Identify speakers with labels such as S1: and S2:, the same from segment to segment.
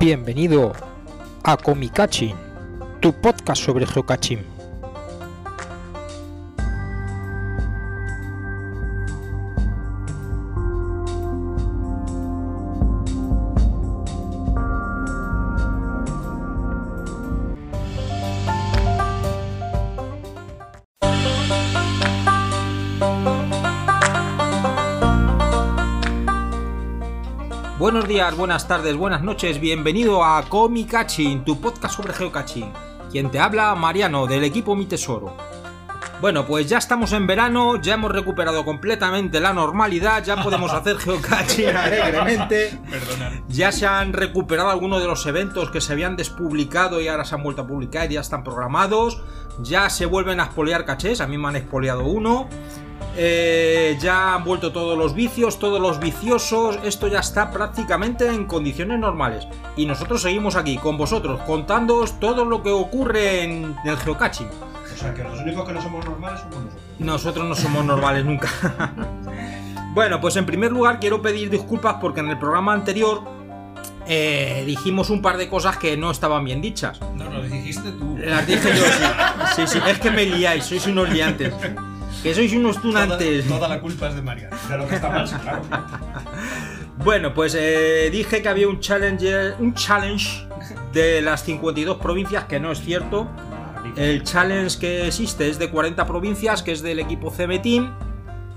S1: Bienvenido a Comicaching, tu podcast sobre geocaching. Buenas tardes, buenas noches, bienvenido a Comicaching, tu podcast sobre geocaching. Quien te habla, Mariano, del equipo Mi Tesoro. Bueno, pues ya estamos en verano, ya hemos recuperado completamente la normalidad, ya podemos hacer geocaching alegremente. Ya se han recuperado algunos de los eventos que se habían despublicado y ahora se han vuelto a publicar y ya están programados. Ya se vuelven a expoliar cachés, a mí me han expoliado uno. Eh, ya han vuelto todos los vicios, todos los viciosos. Esto ya está prácticamente en condiciones normales. Y nosotros seguimos aquí con vosotros, contándoos todo lo que ocurre en el geocaching.
S2: O sea, que los únicos que no somos normales somos nosotros.
S1: Nosotros no somos normales nunca. bueno, pues en primer lugar quiero pedir disculpas porque en el programa anterior eh, dijimos un par de cosas que no estaban bien dichas.
S2: No, lo dijiste tú.
S1: Las dije yo, sí. Sí, sí, es que me liáis, sois unos liantes. Que sois unos tunantes.
S2: Toda, toda la culpa es de María. De lo que está mal, claro.
S1: Bueno, pues eh, dije que había un challenge, un challenge de las 52 provincias, que no es cierto. El challenge que existe es de 40 provincias, que es del equipo CB Team.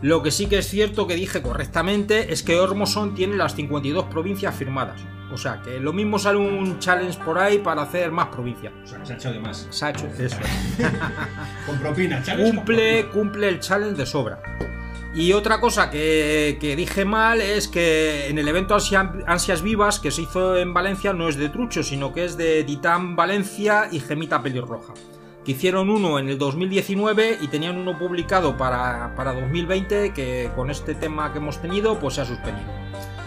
S1: Lo que sí que es cierto que dije correctamente es que Ormoson tiene las 52 provincias firmadas. O sea, que lo mismo sale un challenge por ahí para hacer más provincias.
S2: O sea, que se ha hecho de más.
S1: Se ha hecho eso.
S2: Con propina, challenge.
S1: cumple, cumple el challenge de sobra. Y otra cosa que, que dije mal es que en el evento Ansia- Ansias Vivas que se hizo en Valencia no es de Trucho, sino que es de Titán Valencia y Gemita Pelirroja. Que hicieron uno en el 2019 y tenían uno publicado para, para 2020 que con este tema que hemos tenido pues se ha suspendido.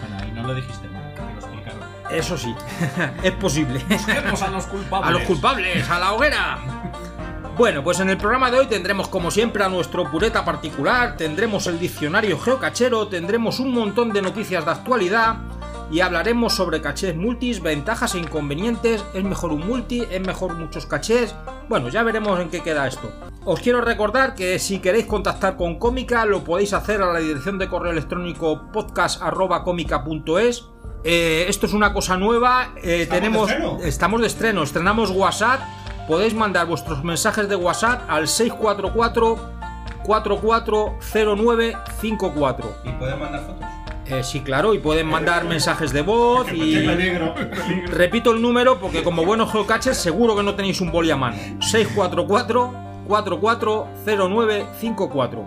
S2: Bueno, ahí no lo dijiste que lo explicaron.
S1: Eso sí, es posible.
S2: Busquemos a los culpables.
S1: A los culpables, a la hoguera. Bueno, pues en el programa de hoy tendremos como siempre a nuestro pureta particular, tendremos el diccionario geocachero, tendremos un montón de noticias de actualidad y hablaremos sobre cachés multis, ventajas e inconvenientes, es mejor un multi, es mejor muchos cachés, bueno, ya veremos en qué queda esto. Os quiero recordar que si queréis contactar con Cómica lo podéis hacer a la dirección de correo electrónico podcast.comica.es eh, esto es una cosa nueva. eh,
S2: ¿Estamos
S1: tenemos,
S2: de
S1: estamos de estreno. Estrenamos WhatsApp. Podéis mandar vuestros mensajes de WhatsApp al 644 440954.
S2: ¿Y pueden mandar fotos?
S1: Eh, sí, claro, y pueden mandar mensajes de voz y. Repito el número porque como buenos geocaches seguro que no tenéis un boli a mano. 644 440954.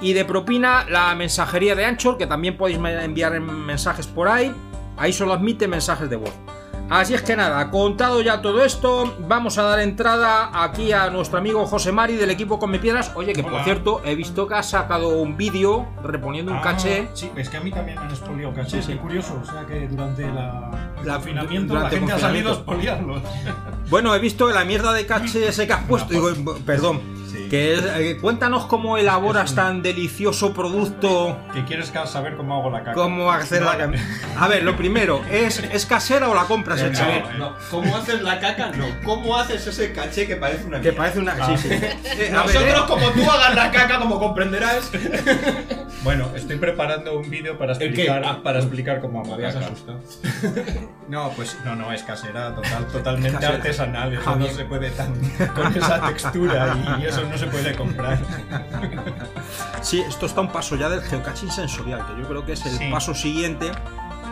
S1: Y de propina la mensajería de Anchor, que también podéis enviar en- mensajes por ahí. Ahí solo admite mensajes de voz. Así es que nada, contado ya todo esto, vamos a dar entrada aquí a nuestro amigo José Mari del equipo Come Piedras. Oye, que por cierto, he visto que ha sacado un vídeo reponiendo un
S2: Ah,
S1: caché.
S2: Sí, es que a mí también me han expoliado cachés.
S1: Sí,
S2: curioso. O sea que durante la, el
S1: La-
S2: confinamiento
S1: durante
S2: la gente ha salido a expoliarlos.
S1: Bueno, he visto la mierda de caché ese que has puesto. Digo, perdón.
S2: Sí.
S1: Que es- eh, cuéntanos cómo elaboras
S2: un-
S1: tan delicioso producto.
S2: Que quieres saber cómo hago la caca.
S1: ¿Cómo hacer la A ver, lo primero, ¿es, ¿es casera o la compras
S2: No,
S1: hecha?
S2: no,
S3: No, ¿cómo haces la caca? No, ¿cómo haces ese caché que parece una
S1: Que parece una.
S2: Ah.
S1: Sí, sí. Eh, a ver,
S3: Nosotros,
S1: eh,
S3: como tú hagas la caca, como comprenderás.
S2: Bueno, estoy preparando un vídeo para explicar,
S3: Ah,
S2: para explicar cómo hago
S3: Me
S2: caca. No, pues no, no, es casera, total, totalmente
S1: Casera.
S2: artesanal. Eso no se puede tan con esa textura y eso no se puede comprar.
S1: sí, esto está un paso ya del geocaching sensorial, que yo creo que es el
S2: Sí.
S1: paso siguiente.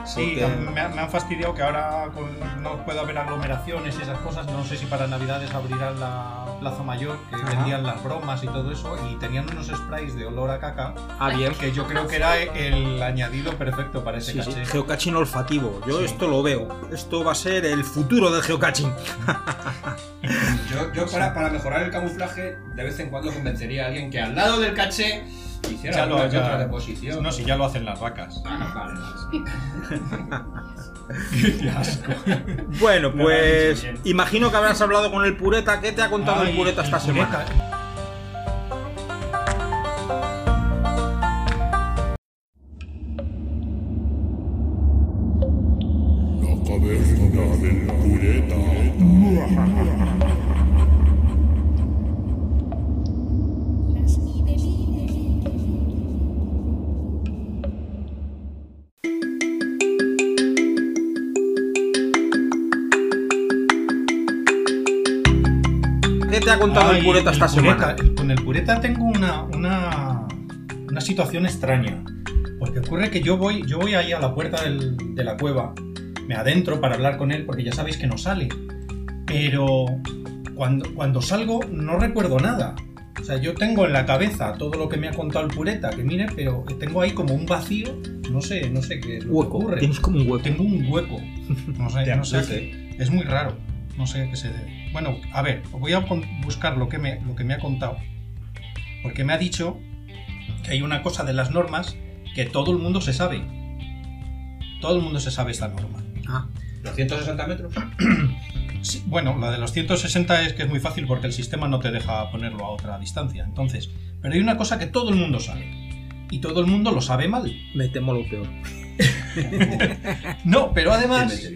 S2: Sí,
S1: porque-
S2: me, han- me han fastidiado que ahora con- no puedo haber aglomeraciones y esas cosas. No sé si para Navidades abrirán la Plaza Mayor, que
S1: Ajá.
S2: vendían las bromas y todo eso, y tenían unos sprays de olor a caca,
S1: Ah, bien.
S2: que yo creo que era el añadido perfecto para ese
S1: Sí, sí,
S2: caché.
S1: geocaching olfativo. Yo
S2: Sí.
S1: esto lo veo. Esto va a ser el futuro del geocaching.
S3: Yo, yo para, para mejorar el camuflaje, de vez en cuando convencería a alguien que al lado del caché hiciera
S2: Ya lo- ya-
S3: otra deposición.
S2: No, si ya lo hacen las vacas.
S3: Ah, vale, vale.
S2: Qué asco.
S1: Bueno, pues imagino que habrás hablado con el pureta. ¿Qué te ha contado el pureta esta
S2: el
S1: semana?
S2: pureta.
S1: ¿Qué te ha contado el pureta esta
S2: pureta,
S1: semana?
S2: Con el pureta tengo una, una, una situación extraña. Porque ocurre que yo voy, yo voy ahí a la puerta del- de la cueva, me adentro para hablar con él, porque ya sabéis que no sale. Pero cuando, cuando salgo no recuerdo nada. O sea, yo tengo en la cabeza todo lo que me ha contado el pureta, que mire, pero tengo ahí como un vacío, no sé, no sé qué es lo que ocurre.
S1: Tienes como un hueco.
S2: Tengo un hueco. No sé, no sé qué. Es muy raro. No sé qué se debe. Bueno, a ver, os voy a buscar lo que, me, lo que me ha contado. Porque me ha dicho que hay una cosa de las normas que todo el mundo se sabe. Todo el mundo se sabe esta norma.
S1: Ah,
S3: ¿Los 160 metros?
S2: Sí, bueno, la de los 160 es que es muy fácil porque el sistema no te deja ponerlo a otra distancia. Entonces, pero hay una cosa que todo el mundo sabe. Y todo el mundo lo sabe mal.
S1: me temo lo peor.
S2: No, pero además...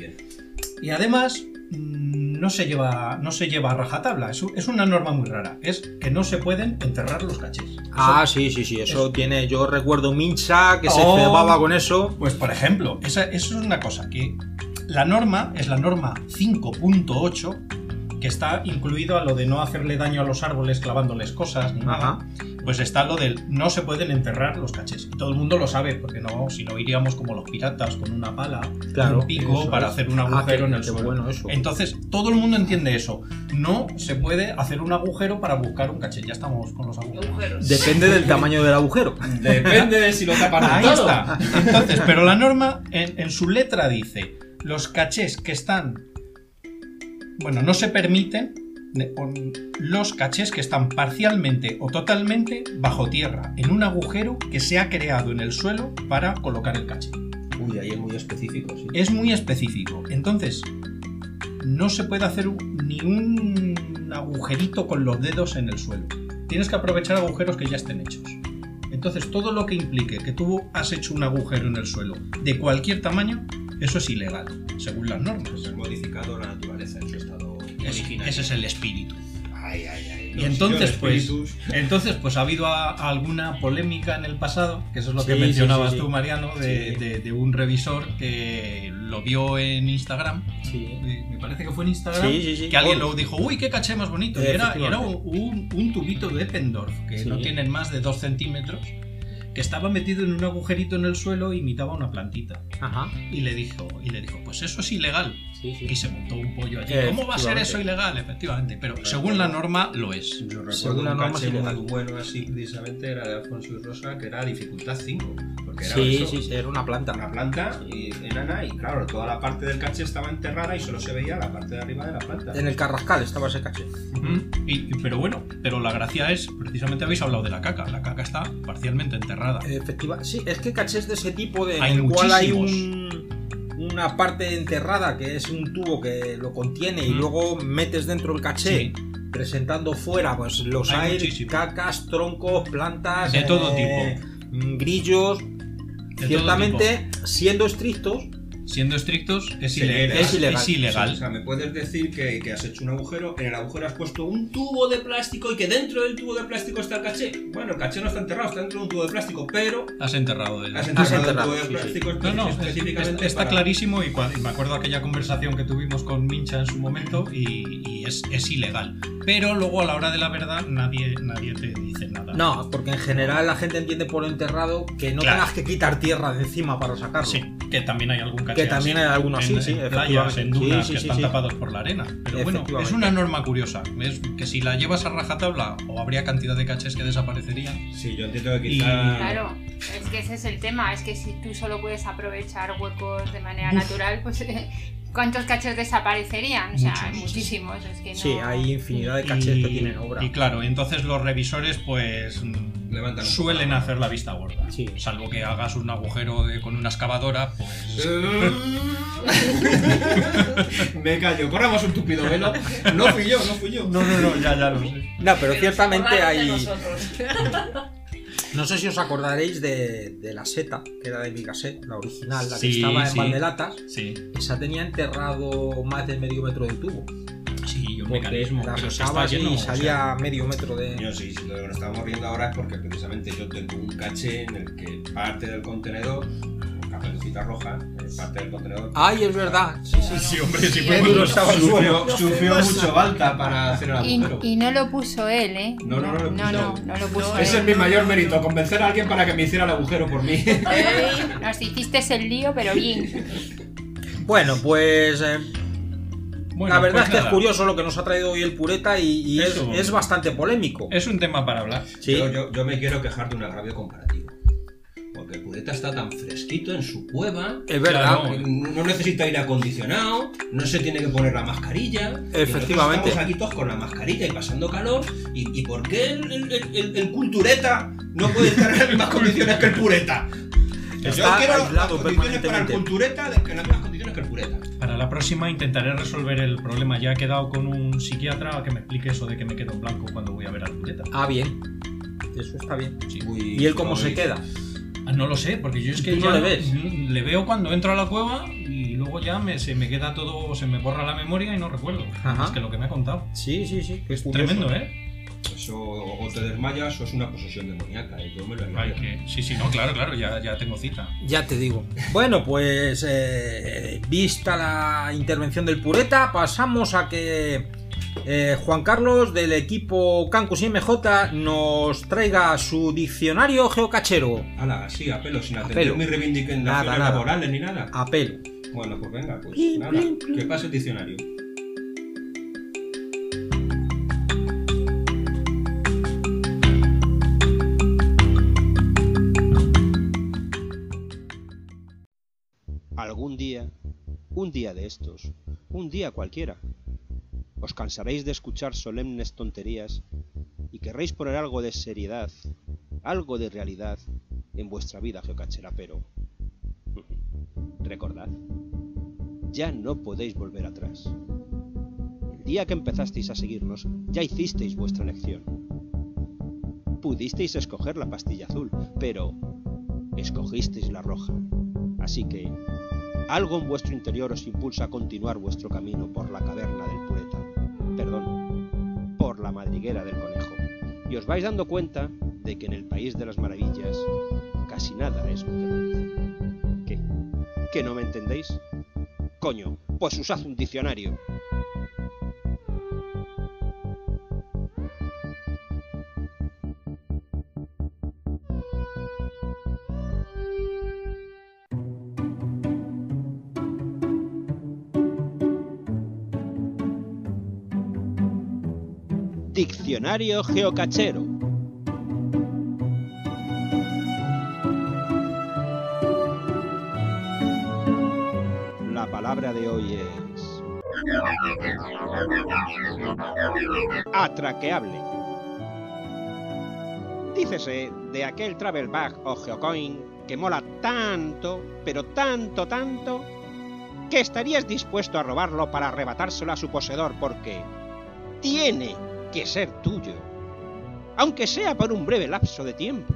S2: Y además no se lleva, no se lleva a rajatabla. Es, es una norma muy rara. Es que no se pueden enterrar los cachés.
S1: Ah, sí, sí, sí. Eso
S2: eso-
S1: tiene. Yo recuerdo Mincha que se
S2: Oh.
S1: cebaba con eso.
S2: Pues por ejemplo, esa, eso es una cosa que la norma es la norma 5.8 que está incluido a lo de no hacerle daño a los árboles clavándoles cosas ni nada. Pues está lo del no se pueden enterrar los cachés. Y todo el mundo lo sabe, porque no, si no iríamos como los piratas con una pala,
S1: Claro,
S2: un pico para
S1: es.
S2: hacer un
S1: Ah,
S2: agujero
S1: qué-
S2: en el suelo.
S1: bueno eso.
S2: Entonces, todo el mundo entiende eso. No se puede hacer un agujero para buscar un caché. Ya estamos con los agujeros.
S4: Agujeros.
S1: Depende del tamaño del agujero.
S3: Depende de si lo tapas del
S2: Ahí
S3: todo.
S2: está. Entonces, pero la norma en, en su letra dice, los cachés que están, bueno, no se permiten los cachés que están parcialmente o totalmente bajo tierra, en un agujero que se ha creado en el suelo para colocar el caché.
S3: Uy, ahí es muy específico, sí.
S2: Es muy específico. Entonces, no se puede hacer ni un agujerito con los dedos en el suelo. Tienes que aprovechar agujeros que ya estén hechos. Entonces, todo lo que implique que tú has hecho un agujero en el suelo de cualquier tamaño, eso es ilegal, según las normas.
S3: Pues has modificado la naturaleza
S2: Es- ese es el espíritu.
S3: Ay, ay, ay.
S2: Y entonces, pues. Entonces, pues ha habido a- alguna polémica en el pasado, que eso es lo que mencionabas
S1: sí, sí, sí.
S2: tú, Mariano, de,
S1: Sí.
S2: de- de un revisor que lo vio en Instagram me parece que fue en Instagram, que alguien
S1: Oh.
S2: lo dijo, uy, qué caché más bonito. Y era, un, tubito de Eppendorf, que no tienen más de 2 centímetros, que estaba metido en un agujerito en el suelo e imitaba una plantita.
S1: Ajá.
S2: Y le dijo, y le dijo pues eso es ilegal.
S1: Sí, sí.
S2: Y se montó un pollo allí.
S1: Eh,
S2: ¿Cómo va a ser eso ilegal? Efectivamente, pero según la norma lo es.
S3: Yo recuerdo
S1: Según la
S3: un
S1: norma
S3: caché muy bueno así precisamente era de Alfonso y Rosa, que era dificultad 5. Porque era
S1: Sí,
S3: eso,
S1: sí, sí, era una planta.
S3: una planta y- enana y claro, toda la parte del caché estaba enterrada y solo se veía la parte de arriba de la planta.
S1: En el Carrascal estaba ese caché.
S2: Y- y- pero bueno, pero la gracia es, precisamente habéis hablado de la caca. La caca está parcialmente enterrada.
S1: Efectiva. Sí, es que cachés de ese tipo de, en
S2: Hay
S1: el cual hay un, una parte enterrada que es un tubo que lo contiene y
S2: Mm.
S1: luego metes dentro el caché
S2: Sí.
S1: presentando fuera pues los
S2: Hay
S1: aires, cacas, troncos, plantas,
S2: De todo
S1: mm, grillos.
S2: De todo
S1: Ciertamente, siendo estrictos,
S2: Siendo estrictos, es, ilegal.
S1: es ilegal.
S2: Es ilegal.
S3: O sea, me puedes decir que, que has hecho un agujero, en el agujero has puesto un tubo de plástico y que dentro del tubo de plástico está el caché. Bueno, el caché no está enterrado, está dentro de un tubo de plástico, pero
S2: Has enterrado el.
S3: has
S1: Has
S3: enterrado el
S1: enterrado,
S3: tubo de
S1: sí, sí.
S3: plástico
S2: No, no, es-
S3: específicamente
S2: es- está
S3: para-
S2: clarísimo y, y me acuerdo aquella conversación que tuvimos con Mincha en su momento y, y es, es ilegal. Pero luego a la hora de la verdad nadie, nadie te dice nada.
S1: no, porque en general la gente entiende por enterrado que no
S2: Claro.
S1: tengas que quitar tierra de encima para sacarlo.
S2: Sí, que también hay algún caché
S1: Que también
S2: así.
S1: hay algunos,
S2: en,
S1: sí, sí,
S2: en playas, en dunas
S1: Sí,
S2: que
S1: sí,
S2: están tapados por la arena. Pero bueno, es una norma curiosa. Es que si la llevas a rajatabla o habría cantidad de cachés que desaparecerían.
S3: Sí, yo entiendo que
S2: Y-
S3: quizá...
S4: Claro, es que ese es el tema, es que si tú solo puedes aprovechar huecos de manera natural, pues ¿cuántos cachos desaparecerían? O sea,
S2: Muchos.
S4: muchísimos. Es que no...
S1: Sí, hay infinidad de cachés
S2: y,
S1: que tienen obra.
S2: Y claro, entonces los revisores pues mm,
S3: Levantan
S2: suelen
S3: poco
S2: hacer la vista gorda.
S1: Sí.
S2: Salvo que hagas un agujero de- con una excavadora, pues...
S3: Me callo, corramos un tupido velo. No fui yo, no fui yo.
S2: No, no, no, ya, ya lo sé.
S1: No, pero ciertamente hay. No sé si os acordaréis de, de la seta, que era de Migaset, la original, la que
S2: Sí,
S1: estaba en
S2: sí.
S1: Valdelatas.
S2: Sí,
S1: Esa tenía enterrado más de medio metro de tubo.
S2: sí, y un
S1: Porque
S2: mecanismo.
S1: la
S2: pero
S1: sacabas
S2: lleno,
S1: y
S2: o sea,
S1: salía medio metro de.
S3: Yo sí, lo que nos estamos riendo ahora es porque precisamente yo tengo un caché en el que parte del contenedor, pelucita roja, en parte del contenedor.
S1: Ay, es verdad. Sí, sí.
S2: Sí, hombre, sí, fue
S1: duro
S2: muy-
S1: estaba el suelo.
S3: Sufrió, mucho Balta para hacer el agujero.
S4: y no lo puso él, ¿eh?
S3: No, no, no lo
S4: no,
S3: puso
S4: no,
S3: él.
S4: no lo puso
S3: Ese es mi mayor mérito, convencer a alguien para que me hiciera el agujero por mí.
S4: Nos hiciste el lío, pero bien.
S1: Bueno, pues eh,
S2: Bueno,
S1: la verdad
S2: pues
S1: es que es curioso lo que nos ha traído hoy el pureta y, y es, es bastante polémico.
S2: Es un tema para hablar.
S1: Sí.
S3: Yo, yo- yo me quiero quejar de un agravio comparativo. Porque el pureta está tan fresquito en su cueva.
S1: Es verdad.
S2: Claro.
S3: No necesita aire acondicionado, no se tiene que poner la mascarilla.
S1: Efectivamente.
S3: Estamos aquí todos con la mascarilla y pasando calor. ¿Y, y por qué el, el- el- el cultureta no puede estar en las mismas condiciones que el pureta? Yo
S1: Está
S3: quiero las
S1: aislado
S3: condiciones para el cultureta en las mismas condiciones que el pureta.
S2: Para la próxima intentaré resolver el problema. Ya he quedado con un psiquiatra a que me explique eso de que me quedo en blanco cuando voy a ver al pureta.
S1: Ah, bien. Eso está bien.
S2: Sí.
S3: Uy,
S1: ¿Y él cómo se queda?
S2: Ah, no lo sé, porque yo es que
S1: ¿Tú no
S2: ya
S1: le ves?
S2: le veo cuando entro a la cueva y luego ya me, se me queda todo, se me borra la memoria y no recuerdo.
S1: Ajá.
S2: Es que lo que me ha contado.
S1: Sí, sí, sí. es curioso.
S2: Tremendo, ¿eh?
S3: Eso o te desmayas o es una posesión demoníaca. Y yo me lo
S2: Ay, que... Sí, sí, no, claro, claro, ya, ya tengo cita.
S1: Ya te digo. Bueno, pues eh, vista la intervención del pureta, pasamos a que eh, Juan Carlos del equipo Cancus MJ nos traiga su diccionario geocachero.
S3: Ala, así, a pelo, sin atender mis reivindicaciones laborales ni nada.
S1: A pelo.
S3: Bueno, pues venga, pues
S1: Plin,
S3: nada.
S1: plin, plin.
S3: Que pase el diccionario.
S5: Algún día, un día de estos, un día cualquiera, os cansaréis de escuchar solemnes tonterías y querréis poner algo de seriedad, algo de realidad en vuestra vida geocachera, pero recordad, ya no podéis volver atrás. El día que empezasteis a seguirnos, ya hicisteis vuestra elección. Pudisteis escoger la pastilla azul, pero escogisteis la roja. Así que algo en vuestro interior os impulsa a continuar vuestro camino por la caverna del pureta. Perdón, por la madriguera del conejo. Y os vais dando cuenta de que en el país de las maravillas casi nada es lo que parece. ¿Qué? ¿Que no me entendéis? Coño, pues usad un diccionario. Geocachero. La palabra de hoy es... Atraqueable. Dícese de aquel travel bag o geocoin que mola tanto, pero tanto, tanto, que estarías dispuesto a robarlo para arrebatárselo a su poseedor porque tiene que ser tuyo, aunque sea por un breve lapso de tiempo.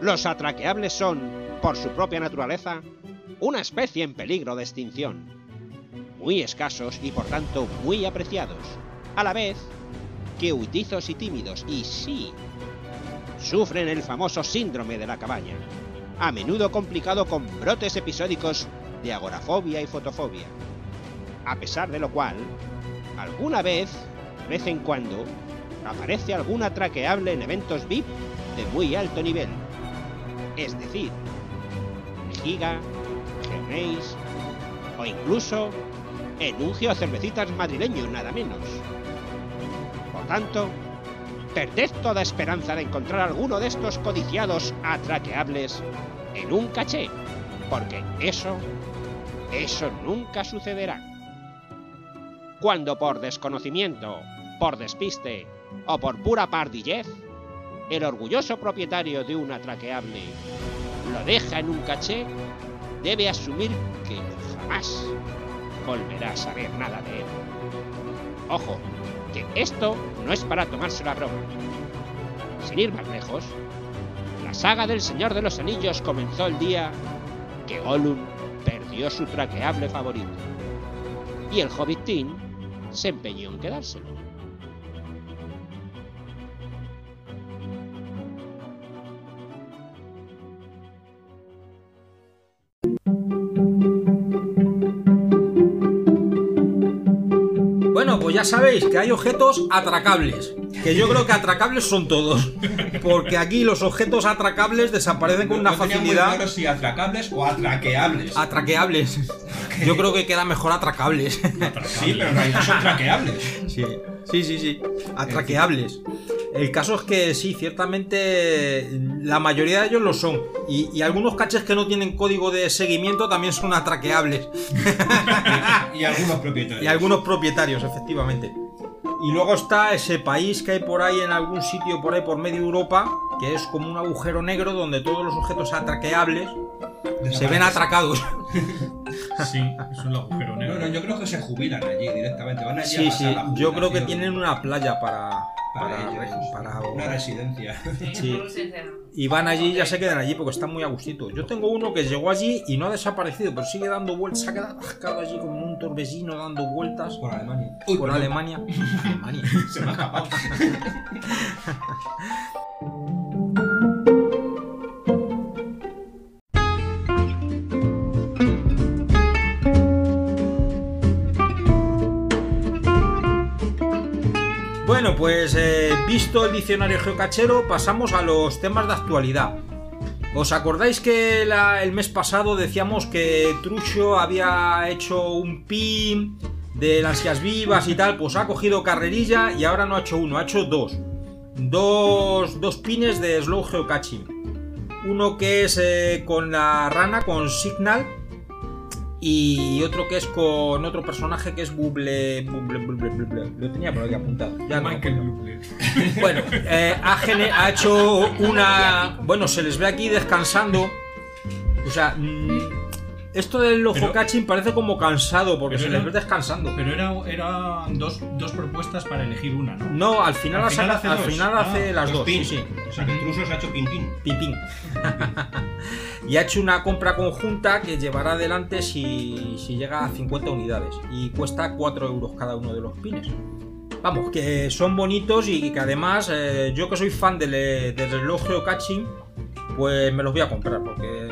S5: Los atraqueables son, por su propia naturaleza, una especie en peligro de extinción, muy escasos y por tanto muy apreciados, a la vez que huitizos y tímidos, y sí, sufren el famoso síndrome de la cabaña, a menudo complicado con brotes episódicos de agorafobia y fotofobia. A pesar de lo cual, alguna vez, vez en cuando, aparece algún atraqueable en eventos VIP de muy alto nivel. Es decir, Giga, Geomaze o incluso en un Geocervecitas madrileño, nada menos. Por tanto, perded toda esperanza de encontrar alguno de estos codiciados atraqueables en un caché, porque eso, eso nunca sucederá. Cuando por desconocimiento, por despiste o por pura pardillez, el orgulloso propietario de un atraqueable lo deja en un caché, debe asumir que jamás volverá a saber nada de él. Ojo, que esto no es para tomarse la broma. Sin ir más lejos, la saga del Señor de los Anillos comenzó el día que Gollum perdió su traqueable favorito. Y el Hobbitín se empeñó en quedárselo.
S1: Ya sabéis que hay objetos atracables. Que yo creo que atracables son todos. Porque aquí los objetos atracables desaparecen con una
S3: No muy
S1: facilidad.
S3: si atracables o atraqueables.
S1: Atraqueables. Yo creo que queda mejor atracables.
S3: Sí, pero en realidad son traqueables.
S1: Sí, sí, sí, sí. Atraqueables. El caso es que sí, ciertamente la mayoría de ellos lo son. Y, y algunos caches que no tienen código de seguimiento también son atraqueables.
S3: Y algunos propietarios.
S1: Y algunos propietarios, efectivamente. Y luego está ese país que hay por ahí en algún sitio por ahí por medio Europa, que es como un agujero negro donde todos los objetos atraqueables se ven atracados.
S2: Sí, es un agujero
S3: No,
S2: negro.
S3: no, yo creo que se jubilan allí directamente. Van allí
S1: Sí,
S3: a
S1: sí,
S3: la
S1: yo creo que tienen una playa para...
S3: para,
S1: Para,
S3: ellos,
S1: para-
S3: una residencia.
S1: Sí. Y van allí y ya se quedan allí porque están muy a gustito. Yo tengo uno que llegó allí y no ha desaparecido, pero sigue dando vueltas, se ha quedado atascado allí como un torbellino dando vueltas
S3: Por Alemania.
S1: por
S3: perdón,
S1: Alemania. Alemania.
S3: Se me ha escapado.
S1: Pues eh, visto el diccionario geocachero, pasamos a los temas de actualidad. ¿Os acordáis que el mes pasado decíamos que Trucho había hecho un pin de las vivas y tal? Pues ha cogido carrerilla y ahora no ha hecho uno, ha hecho dos. Dos, dos pines de slow geocaching. Uno que es eh, con la rana, con Signal, y otro que es con otro personaje que es Buble. Buble, Buble, Buble. Lo tenía por aquí apuntado. Ya no. Bueno, eh, ha, hecho una. Bueno, se les ve aquí descansando. O sea, esto del ojo
S2: Pero-
S1: catching parece como cansado porque se les ve descansando.
S2: Pero era, eran dos, dos propuestas para elegir una, ¿no?
S1: No, al final,
S2: Al
S1: hace,
S2: final hace
S1: al final
S2: Ah,
S1: hace las dos. Sí,
S3: pins.
S1: sí.
S3: O sea, que el Truso se ha hecho pin pin.
S1: Pim, pim. y ha hecho una compra conjunta que llevará adelante si, si llega a 50 unidades. Y cuesta 4 euros cada uno de los pines. Vamos, que son bonitos y que además eh, yo que soy fan del, del reloj geocaching, pues me los voy a comprar porque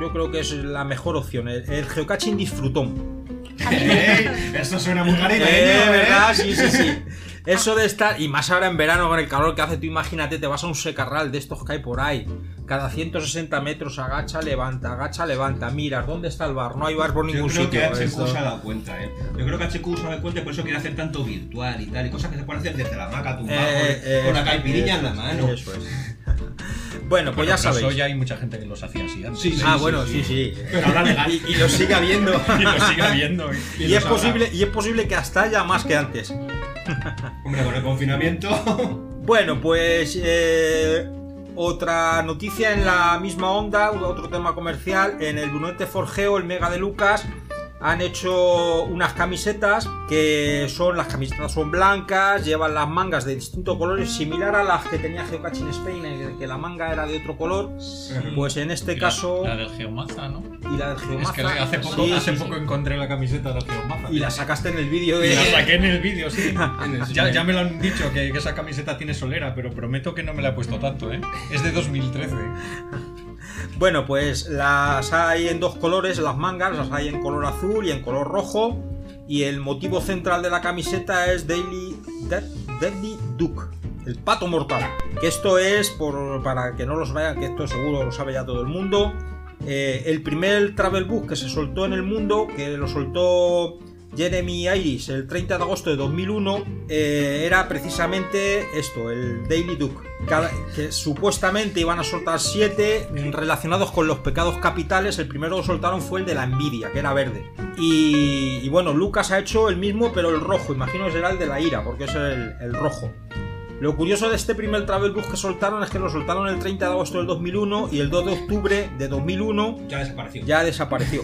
S1: yo creo que es la mejor opción. El, el geocaching disfrutón.
S2: ¡Ey! Esto suena muy cariñoso,
S1: Eh,
S2: ¿eh?
S1: ¿verdad? Sí, sí, sí. Eso de estar, y más ahora en verano con el calor que hace, tú imagínate, te vas a un secarral de estos que hay por ahí. Cada 160 metros agacha, levanta, agacha, levanta. Miras, ¿dónde está el bar? No hay bar por
S3: Yo
S1: ningún
S3: creo
S1: sitio.
S3: que HQ
S1: Esto-
S3: se ha dado cuenta, ¿eh? Yo creo que HQ se ha dado cuenta y por eso quiere hacer tanto virtual y tal, y cosas que se pueden hacer desde la maca tumbado,
S1: Eh,
S3: con,
S1: eh,
S3: con la caipiriña en la
S1: eso
S3: mano.
S1: Eso es. Bueno, pues
S2: Bueno,
S1: ya sabéis.
S2: eso ya hay mucha gente que los hacía así antes.
S3: Sí, sí,
S1: ah,
S3: sí,
S1: bueno,
S3: sí.
S1: sí, sí.
S3: Pero ahora legal.
S1: Y, y lo sigue habiendo.
S2: Y lo sigue habiendo.
S1: y, es posible, y es posible que hasta haya más que antes.
S3: Hombre, con el confinamiento.
S1: Bueno, pues eh, otra noticia en la misma onda, otro tema comercial. En el Brunete Forgeo, el Mega de Lucas, han hecho unas camisetas que son, las camisetas son blancas, llevan las mangas de distintos colores, similar a las que tenía Spain, en el que la manga era de otro color. Pues en este
S2: Y la-
S1: caso,
S2: La, del Geomaza, ¿no?
S1: y la del
S2: Es
S1: Geomaza.
S2: que hace poco,
S1: Sí,
S2: hace
S1: sí,
S2: poco
S1: sí.
S2: encontré la camiseta del Geomaza.
S1: Y la sacaste en el vídeo
S2: Y
S1: de.
S2: la saqué en el vídeo, sí. Ya, ya me lo han dicho que, que esa camiseta tiene solera, pero prometo que no me la he puesto tanto, ¿eh? Es de 2013.
S1: Bueno, pues las hay en dos colores, las mangas, las hay en color azul y en color rojo. Y el motivo central de la camiseta es Daily Dead- Deadly Duke, el pato mortal. Que esto es, por, para que no los vean, que esto seguro lo sabe ya todo el mundo, eh, el primer travel book que se soltó en el mundo, que lo soltó Jeremy Iris el 30 de agosto de 2001, eh, era precisamente esto, el Daily Duke. Que supuestamente iban a soltar siete relacionados con los pecados capitales. El primero que soltaron fue el de la envidia, que era verde. Y, y bueno, Lucas ha hecho el mismo, pero el rojo. Imagino que será el de la ira, porque es el rojo. Lo curioso de este primer travel book que soltaron es que lo soltaron el 30 de agosto del 2001 y el 2 de octubre de 2001
S3: Ya desapareció.
S1: ya desapareció.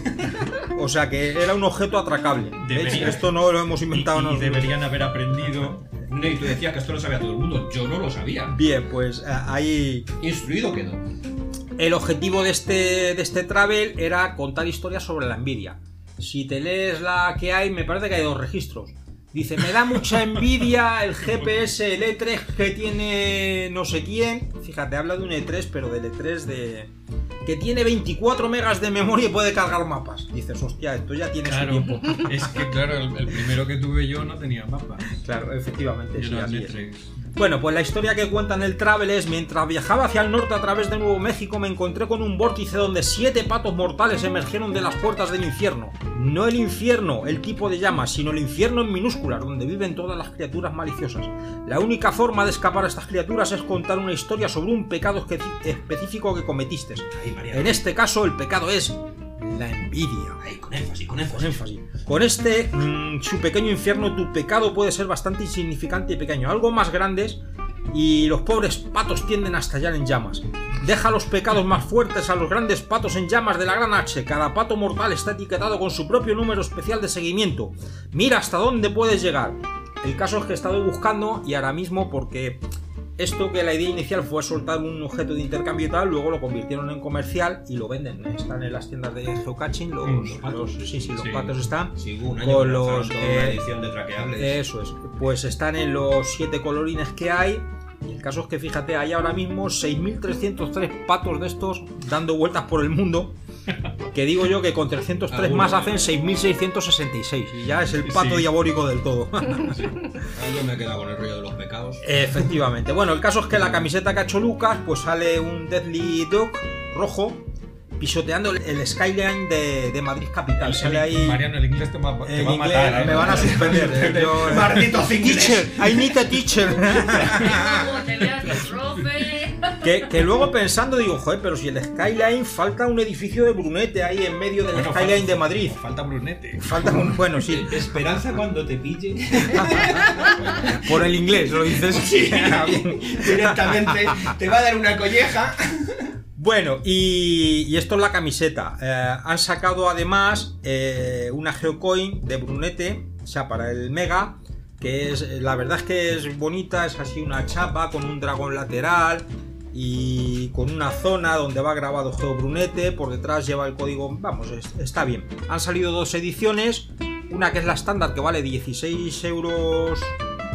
S1: O sea que era un objeto atracable.
S2: Debería-
S1: esto no lo hemos
S2: Y,
S1: inventado
S2: y
S1: nosotros.
S2: deberían haber aprendido.
S3: No, y tú decías que esto lo sabía todo el mundo. Yo no lo sabía.
S1: Bien, pues eh, ahí
S3: Instruido quedó.
S1: el objetivo de este, de este travel era contar historias sobre la envidia. Si te lees la que hay, me parece que hay dos registros. Dice, me da mucha envidia el GPS, el E3 que tiene no sé quién. Fíjate, habla de un E3, pero del E3 de, que tiene 24 megas de memoria y puede cargar mapas. Dices, hostia, esto ya tiene
S2: Claro,
S1: su tiempo.
S2: es que claro, el, el primero que tuve yo no tenía mapa.
S1: Claro, efectivamente,
S2: Yo
S1: sí,
S2: era
S1: así es. Bueno, pues la historia que cuenta en el Travel es, mientras viajaba hacia el norte a través de Nuevo México, me encontré con un vórtice donde siete patos mortales emergieron de las puertas del infierno. No el infierno, el tipo de llamas, sino el infierno en minúsculas, donde viven todas las criaturas maliciosas. La única forma de escapar a estas criaturas es contar una historia sobre un pecado espe- específico que cometiste. En este caso, el pecado es la envidia.
S3: Ahí, con énfasis, con
S1: Con
S3: énfasis.
S1: énfasis. Con este, mm, su pequeño infierno, tu pecado puede ser bastante insignificante y pequeño. Algo más grandes y los pobres patos tienden a estallar en llamas. Deja los pecados más fuertes a los grandes patos en llamas de la gran H. Cada pato mortal está etiquetado con su propio número especial de seguimiento. Mira hasta dónde puedes llegar. El caso es que he estado buscando y ahora mismo porque esto que la idea inicial fue soltar un objeto de intercambio y tal, luego lo convirtieron en comercial y lo venden. Están en las tiendas de geocaching, los,
S2: Mm, los
S1: sí, sí, los
S2: Sí.
S1: patos están.
S3: Sí, un año
S1: Con los,
S3: toda
S1: eh,
S3: una edición de traqueables.
S1: Eso es. Pues están en los siete colorines que hay. Y el caso es que fíjate, hay ahora mismo 6.303 patos de estos dando vueltas por el mundo. Que digo yo que con 303
S2: Alguno,
S1: más
S2: ¿eh?
S1: hacen 6.666. Y ya es el pato
S2: Sí.
S1: diabólico del todo.
S3: Ah, yo me he quedado con el rollo de los pecados.
S1: Efectivamente. Bueno, el caso es que la camiseta que ha hecho Lucas, pues sale un Deadly Duck rojo pisoteando el- skyline de, de Madrid capital.
S2: El-
S1: Sale
S2: el-
S1: ahí.
S2: Mariano, el inglés te va, te va a
S1: inglés,
S2: matar. ¿eh?
S1: me van a suspender. eh, yo, eh.
S3: Malditos ingleses.
S1: Teacher, I need a teacher.
S4: te veas el profe.
S1: Que, que luego pensando digo, joder, pero si el Skyline falta un edificio de Brunete ahí en medio del
S2: Bueno,
S1: Skyline de Madrid.
S2: Falta Brunete.
S1: Falta un. Bueno, sí,
S3: Esperanza cuando te pille.
S1: por el inglés, lo dices. Bien.
S3: Directamente te va a dar una colleja.
S1: Bueno, y, y esto es la camiseta. Eh, han sacado además eh, una Geocoin de Brunete, o sea, para el Mega, que es, la verdad es que es bonita, es así una chapa con un dragón lateral y con una zona donde va grabado Geo Brunete, por detrás lleva el código, vamos, es- está bien. Han salido dos ediciones, una que es la estándar que vale 16 euros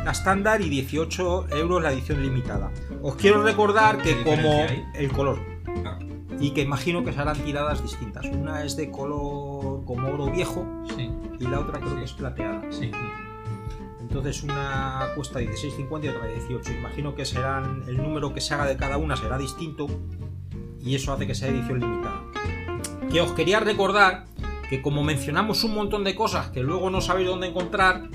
S1: la estándar y 18 euros la edición limitada. Os quiero recordar que
S3: ¿Qué
S1: como el color
S3: Ah,
S1: y que imagino que serán tiradas distintas. Una es de color como oro viejo
S2: Sí,
S1: y la otra creo que es plateada.
S2: sí.
S1: Entonces una cuesta 16.50 y otra 18. Imagino que serán el número que se haga de cada una será distinto y eso hace que sea edición limitada. Que os quería recordar que como mencionamos un montón de cosas que luego no sabéis dónde encontrar,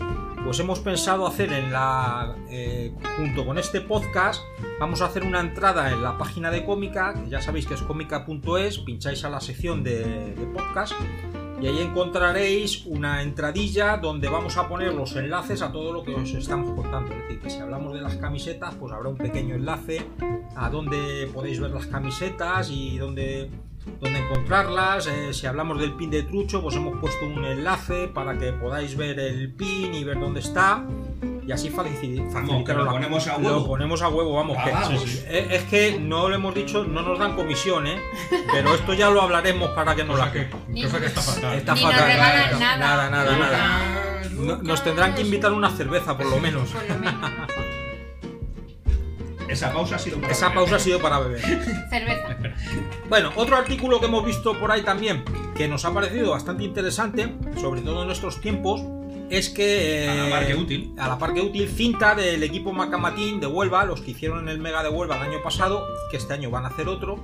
S1: pues hemos pensado hacer en la eh, junto con este podcast vamos a hacer una entrada en la página de cómica que ya sabéis que es cómica.es pincháis a la sección de, de podcast y ahí encontraréis una entradilla donde vamos a poner los enlaces a todo lo que os estamos contando. Es decir, que si hablamos de las camisetas, pues habrá un pequeño enlace a donde podéis ver las camisetas y dónde, dónde encontrarlas. Eh, si hablamos del pin de trucho, pues hemos puesto un enlace para que podáis ver el pin y ver dónde está. Y así facili-
S3: Vamos, que lo
S1: la-
S3: ponemos a
S1: Lo
S3: huevo.
S1: ponemos a huevo, vamos.
S3: Ah,
S1: que-
S3: vamos.
S1: sí, sí. Eh, Es que no lo hemos dicho, no nos dan comisión, ¿eh? Pero esto ya lo hablaremos para que nos
S2: Cosa
S1: la
S2: que, cosa que está fatal.
S1: Está
S4: Ni nos
S1: fatal.
S4: regalan
S1: nada,
S4: nada.
S1: nada, nada. No- nos tendrán que invitar una cerveza, por lo menos.
S4: Por lo menos.
S3: Esa pausa ha sido para
S1: Esa
S3: beber.
S1: pausa ha sido para beber.
S4: Cerveza.
S1: Bueno, otro artículo que hemos visto por ahí también, que nos ha parecido bastante interesante, sobre todo en estos tiempos, es que...
S3: A la
S1: eh,
S3: par que útil.
S1: A la par que útil, cinta del equipo Macamatín de Huelva, los que hicieron en el Mega de Huelva el año pasado, que este año van a hacer otro,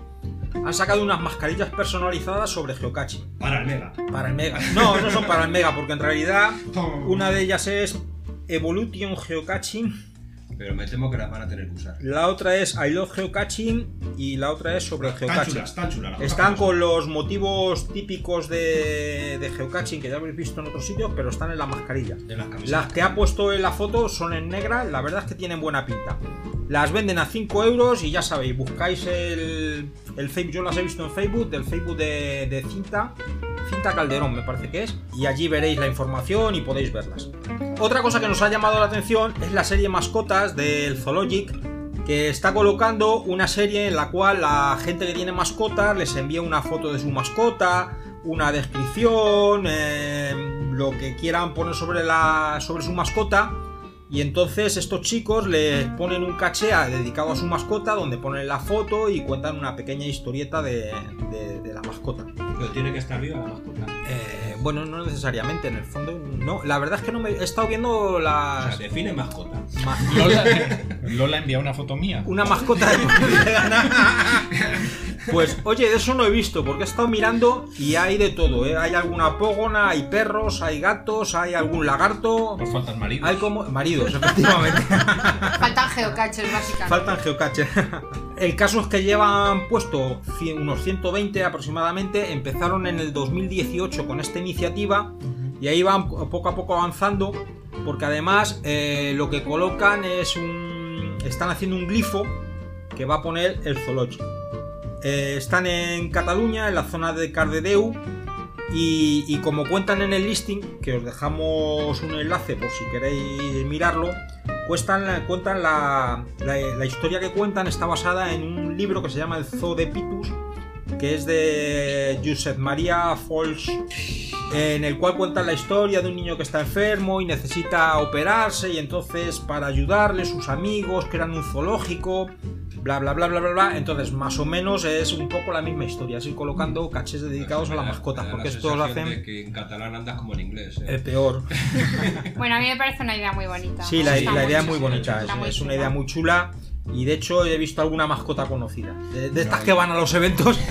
S1: han sacado unas mascarillas personalizadas sobre geocaching.
S3: Para el Mega.
S1: Para el Mega. No, no son para el Mega, porque en realidad una de ellas es Evolution Geocaching,
S3: Pero me temo que las van a tener que usar.
S1: la otra es I Love Geocaching y la otra es sobre
S3: Tan
S1: geocaching.
S3: chulas, tan chulas. las
S1: Están con los motivos típicos de, de geocaching que ya habéis visto en otros sitios, pero están en la mascarilla.
S3: son. De las.
S1: Las que ha puesto en la foto son en negra, la verdad es que tienen buena pinta. Las venden a 5 euros y ya sabéis, buscáis el, el Facebook, yo las he visto en Facebook, del Facebook de, de Cinta, Cinta Calderón me parece que es, y allí veréis la información y podéis verlas. Otra cosa que nos ha llamado la atención es la serie Mascotas del Zoologic, que está colocando una serie en la cual la gente que tiene mascotas les envía una foto de su mascota, una descripción, eh, lo que quieran poner sobre, la, sobre su mascota. Y entonces estos chicos les ponen un caché dedicado a su mascota donde ponen la foto y cuentan una pequeña historieta de, de- de la mascota.
S3: Pero tiene que estar viva la mascota.
S1: Eh, bueno, no necesariamente, en el fondo no. La verdad es que no me he estado viendo
S3: O sea,
S1: las...
S3: define mascota.
S1: ma-
S2: Lola, Lola envía una foto mía.
S1: una mascota de Pues oye, eso no he visto, porque he estado mirando y hay de todo, ¿eh? Hay alguna pógona, hay perros, hay gatos, hay algún lagarto,
S2: Nos faltan maridos.
S1: hay como... maridos, efectivamente.
S4: Faltan geocaches, básicamente.
S1: Faltan geocaches. El caso es que llevan puesto unos 120 aproximadamente, empezaron en el 2018 con esta iniciativa y ahí van poco a poco avanzando porque además eh, lo que colocan es un... están haciendo un glifo que va a poner el zoológico. Eh, están en Cataluña, en la zona de Cardedeu y, y como cuentan en el listing, que os dejamos un enlace por si queréis mirarlo, cuentan, la, la, historia que cuentan está basada en un libro que se llama El Zoo de Pitus, que es de Josep María Fols, en el cual cuentan la historia de un niño que está enfermo y necesita operarse y entonces para ayudarle sus amigos crean un zoológico, bla bla bla bla bla bla, entonces más o menos es un poco la misma historia, así colocando cachés dedicados a las mascotas, porque estos lo
S3: sensación de
S1: hacen
S3: que en catalán andas como en inglés. ¿eh?
S1: el peor.
S4: Bueno, a mí me parece una idea muy bonita.
S1: Sí, la, la idea es muy bonita, es, es una idea muy chula. Y de hecho he visto alguna mascota conocida. De, de estas
S3: No,
S1: que van a los eventos.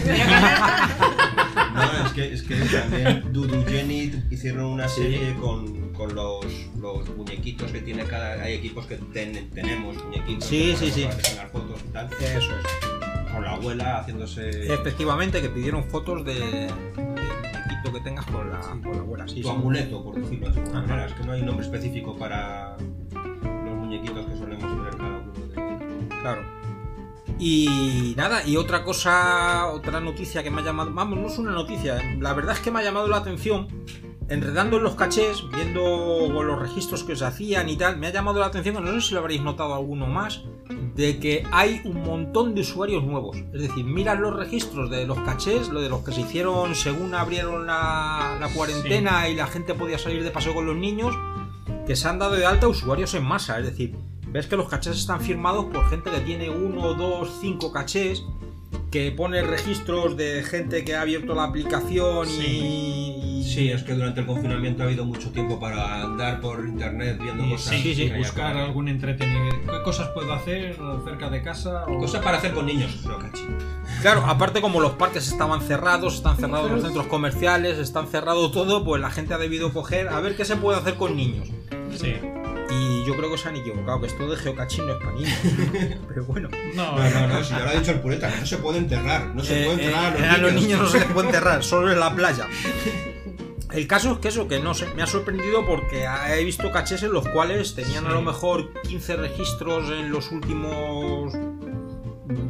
S3: No, es que, es que también Dudu Jenny hicieron una
S1: Sí.
S3: serie con, con los, los muñequitos que tiene cada. Hay equipos que ten- tenemos muñequitos.
S1: Sí,
S3: que
S1: sí, sí.
S3: fotos y tal.
S1: Eso es.
S3: Con la abuela haciéndose.
S1: Efectivamente, que pidieron fotos de, del muñequito que tengas con la, con la abuela. Sí,
S3: tu
S1: sí.
S3: amuleto, por decirlo de alguna manera. Es que no hay nombre específico para los muñequitos que solemos
S1: Claro. Y nada, y otra cosa, otra noticia que me ha llamado, vamos, no es una noticia, la verdad es que me ha llamado la atención, enredando en los cachés, viendo los registros que se hacían y tal, me ha llamado la atención, no sé si lo habréis notado alguno más, de que hay un montón de usuarios nuevos. Es decir, miras los registros de los cachés, lo de los que se hicieron según abrieron la, la cuarentena y la gente podía salir de paseo con los niños, que se han dado de alta usuarios en masa. Es decir, ves que los cachés están firmados por gente que tiene uno, dos, cinco cachés, que pone registros de gente que ha abierto la aplicación y...
S3: Sí, es que durante el confinamiento ha habido mucho tiempo para andar por internet viendo
S2: Y
S3: cosas.
S1: sí, sí,
S3: que haya
S2: buscar algún entretenimiento. ¿Qué cosas puedo hacer cerca de casa? O...
S3: Cosas para hacer con niños, pero cachi.
S1: Claro, aparte como los parques estaban cerrados, están cerrados los centros comerciales, están cerrado todo, pues la gente ha debido coger a ver qué se puede hacer con niños.
S2: Sí.
S1: Y yo creo que se han equivocado, que esto de geocaching no es para niños. Pero bueno.
S2: No,
S3: No, no, no, si ya lo ha dicho el pureta, que no se puede enterrar. No se
S1: Eh,
S3: puede enterrar
S1: eh,
S3: a los
S1: a los niños no se les puede enterrar, solo en la playa. El caso es que eso, que no sé, me ha sorprendido porque he visto cachés en los cuales tenían a lo mejor 15 registros en los últimos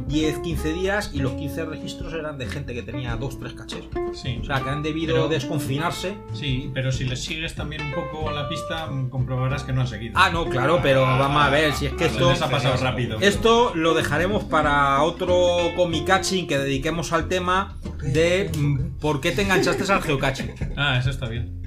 S1: 10, 15 días y los 15 registros eran de gente que tenía 2, 3 cachés.
S2: Sí.
S1: O sea, que han debido
S2: Pero-
S1: desconfinarse.
S2: Sí, pero si les sigues también un poco a la pista, mm, comprobarás que no han seguido.
S1: Ah, no, claro, pero vamos a ver, si es que esto...
S2: ha pasado rápido.
S1: Esto lo dejaremos para otro comicaching que dediquemos al tema de mm, por qué te enganchaste al geocaching.
S2: Ah, eso está bien.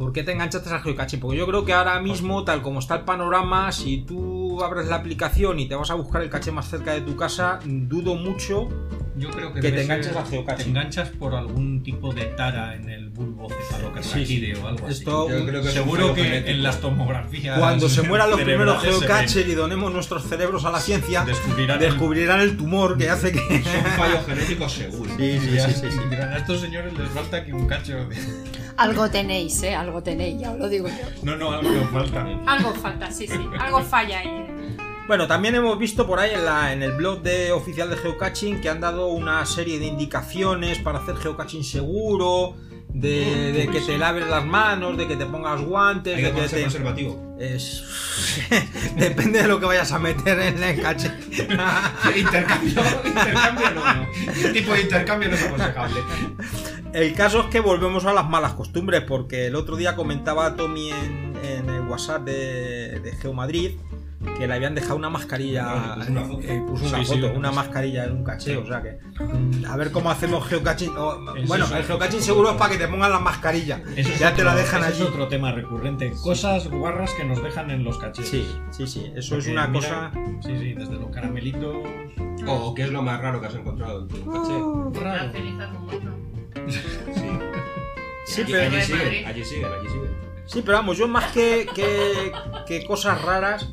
S1: Sí, ¿por qué te enganchaste al geocaching? Porque yo creo que ahora mismo, tal como está el panorama, si tú abres la aplicación y te vas a buscar el caché más cerca de tu casa, dudo mucho
S2: Yo creo que,
S1: Que te
S2: ser-
S1: al geocaching.
S2: Te enganchas por algún tipo de tara en el bulbo cefalocraquide o algo así.
S1: Esto-
S3: Yo creo que
S2: Seguro que
S3: genético.
S2: en las tomografías.
S1: Cuando se mueran los primeros geocachers y donemos nuestros cerebros a la ciencia,
S2: descubrirán. el-
S1: descubrirán el tumor que hace que...
S3: Es un fallo genético seguro.
S1: Sí, sí, sí, sí, sí.
S2: a estos señores les falta que un cacho.
S6: Algo tenéis, ¿eh? Algo tenéis, ya os lo digo yo.
S2: No, no, algo nos falta.
S4: Algo falta, sí, sí. Algo falla ahí.
S1: Bueno, también hemos visto por ahí en, la, en el blog de oficial de geocaching que han dado una serie de indicaciones para hacer geocaching seguro, de, de que te laves las manos, de que te pongas guantes,
S3: Hay
S1: de
S3: que
S1: te...
S3: conservativo.
S1: Es... Depende de lo que vayas a meter en el caché.
S3: intercambio, intercambio no, no. Este tipo de intercambio no es aconsejable.
S1: El caso es que volvemos a las malas costumbres, porque el otro día comentaba Tommy en, en el WhatsApp de, de Geomadrid que le habían dejado una mascarilla.
S3: No, le puso una foto.
S1: eh, puso una
S2: Sí, sí,
S1: foto,
S2: una
S1: una mascarilla en un caché, o sea que. mm, A ver cómo hacemos geocaching. o-
S2: Eso
S1: bueno,
S2: es-
S1: el geocaching seguro es para que te pongan la mascarilla.
S2: Eso es
S1: ya te la
S2: otro-
S1: dejan allí.
S2: es otro tema recurrente. Cosas guarras que nos dejan en los cachés.
S1: Sí, sí, sí. Eso es
S2: Porque
S1: una
S2: mira,
S1: cosa.
S2: Sí, sí, desde los caramelitos.
S3: O qué es lo más raro que has encontrado en tu caché.
S2: Raro.
S3: Sí.
S1: Sí,
S3: allí,
S1: pero-
S3: allí
S4: en
S3: siguen, allí siguen, allí siguen.
S1: Sí, pero vamos, yo más que, que, que cosas raras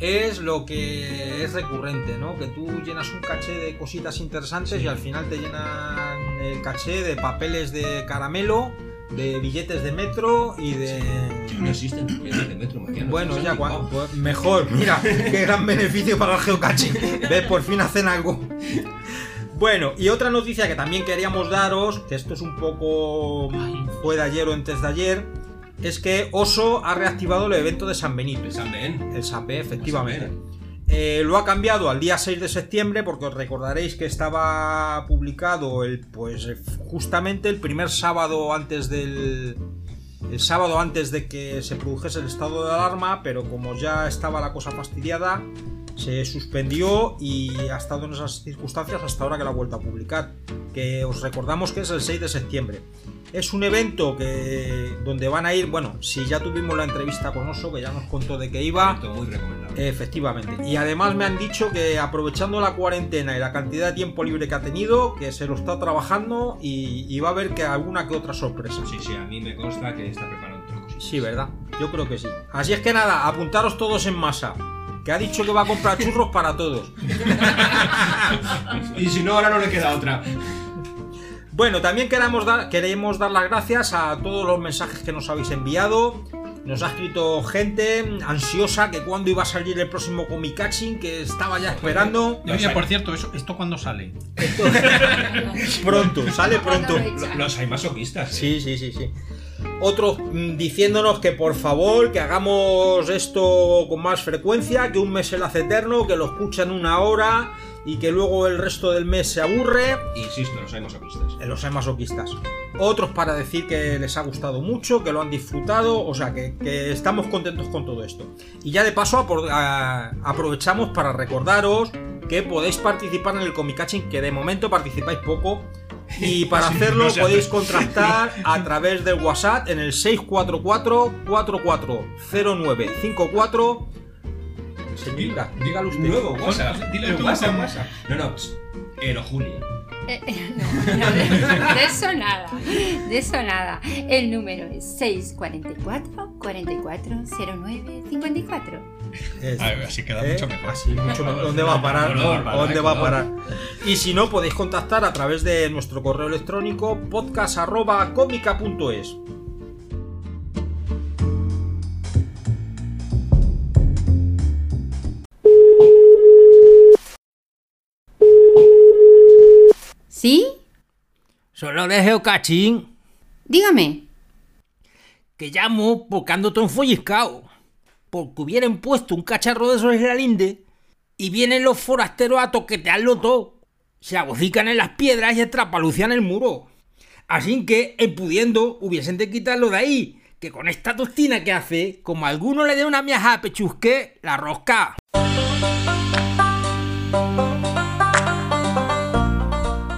S1: es lo que es recurrente, ¿no? Que tú llenas un caché de cositas interesantes y al final te llenan el caché de papeles de caramelo, de billetes de metro y de...
S3: Ya no existen billetes de metro, Mariano.
S1: Bueno, ya
S3: han
S1: cua-
S3: quitado.
S1: pues mejor, mira, qué gran beneficio para el geocaching. ¿Ves? Por fin hacen algo. Bueno, y otra noticia que también queríamos daros, que esto es un poco fue de ayer o antes de ayer, es que Oso ha reactivado el evento de San Benito.
S3: El San Ben.
S1: El SAPE, efectivamente.
S3: San
S1: Eh, lo ha cambiado al día 6 de septiembre porque os recordaréis que estaba publicado el, pues, justamente el primer sábado antes del... El sábado antes de que se produjese el estado de alarma, pero como ya estaba la cosa fastidiada, se suspendió y ha estado en esas circunstancias hasta ahora que la ha vuelto a publicar. Que os recordamos que es el 6 de septiembre. Es un evento que donde van a ir, bueno, si ya tuvimos la entrevista con Oso, que ya nos contó de qué iba,
S3: Muy recomendable.
S1: Efectivamente. Y además me han dicho que aprovechando la cuarentena y la cantidad de tiempo libre que ha tenido, que se lo está trabajando y, y va a haber que alguna que otra sorpresa.
S3: Sí, sí, a mí me consta que está preparando cositas.
S1: Sí, ¿verdad? Yo creo que sí. Así es que nada, apuntaros todos en masa. Que ha dicho que va a comprar churros para todos.
S3: Y si no, ahora no le queda otra.
S1: Bueno, también queremos dar, queremos dar las gracias a todos los mensajes que nos habéis enviado. Nos ha escrito gente ansiosa que cuando iba a salir el próximo Comicaching, que estaba ya esperando.
S2: Oye, por cierto, ¿eso, ¿esto cuándo sale?
S1: Pronto, sale pronto.
S3: Lo- Los hay masoquistas. ¿eh?
S1: Sí, sí, sí, sí. Otros mm, diciéndonos que por favor que hagamos esto con más frecuencia, que un mes se le hace eterno, que lo escuchan una hora y que luego el resto del mes se aburre.
S3: Insisto, los hay masoquistas.
S1: En los hay masoquistas. Otros para decir que les ha gustado mucho, que lo han disfrutado, o sea que, que estamos contentos con todo esto. Y ya de paso apro- a- aprovechamos para recordaros que podéis participar en el Comicaching, que de momento participáis poco. Y para hacerlo
S2: no
S1: podéis
S2: hace.
S1: contactar a través del WhatsApp en el 644-440954. Señorita, dígalo usted.
S3: Nuevo WhatsApp.
S2: Dile
S3: WhatsApp.
S2: WhatsApp.
S3: No, no. Ero Julia.
S6: Eh, eh, no, no, de, de eso nada, de eso nada. El número es 644 4409 54.
S1: Es-
S2: A ver, así queda
S1: ¿Eh?
S2: mucho mejor.
S1: Así, mucho mejor. ¿Dónde va a parar?
S3: No, no
S1: ¿Dónde va a parar? Y si no, podéis contactar a través de nuestro correo electrónico podcast.comica.es.
S6: ¿Sí?
S1: Solo de geocaching,
S6: Dígame.
S1: que llamo porque ando todo enfolliscao. Porque hubieran puesto un cacharro de esos en la linde y vienen los forasteros a toquetearlo todo. Se agocican en las piedras y estrapalucian el muro. Así que, en pudiendo, hubiesen de quitarlo de ahí. Que con esta tostina que hace, como alguno le dé una miaja a pechusque, la rosca.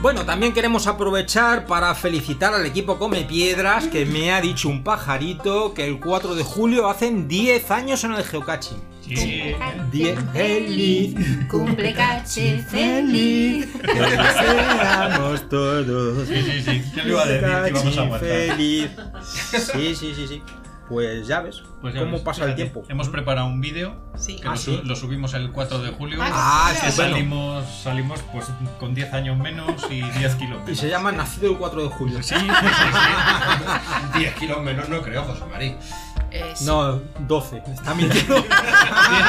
S1: Bueno, también queremos aprovechar para felicitar al equipo Come Piedras, que me ha dicho un pajarito que el 4 de julio hacen 10 años en el geocaching.
S2: Sí.
S1: 10 feliz,
S6: Cumple caché feliz.
S1: que seamos todos.
S2: Sí, sí, sí. ¿Quién le iba a decir que íbamos a aguantar?
S1: feliz. Sí, sí, sí, sí. Pues ya ves
S2: Pues ya
S1: cómo
S2: ves,
S1: pasa el
S2: fíjate,
S1: tiempo.
S2: Hemos preparado un vídeo
S7: Sí.
S2: que
S1: Ah,
S2: lo,
S1: sí.
S2: su- lo subimos el 4 de julio.
S1: Ah,
S2: que
S1: estupendo.
S2: salimos, salimos pues con 10 años menos y 10 kilos
S1: Y
S2: menos.
S1: se llama Nacido el 4 de julio.
S2: Sí, sí, sí.
S3: 10 kilos menos no creo, José María.
S7: Eh, sí.
S1: No, 12. Está mintiendo.
S2: 10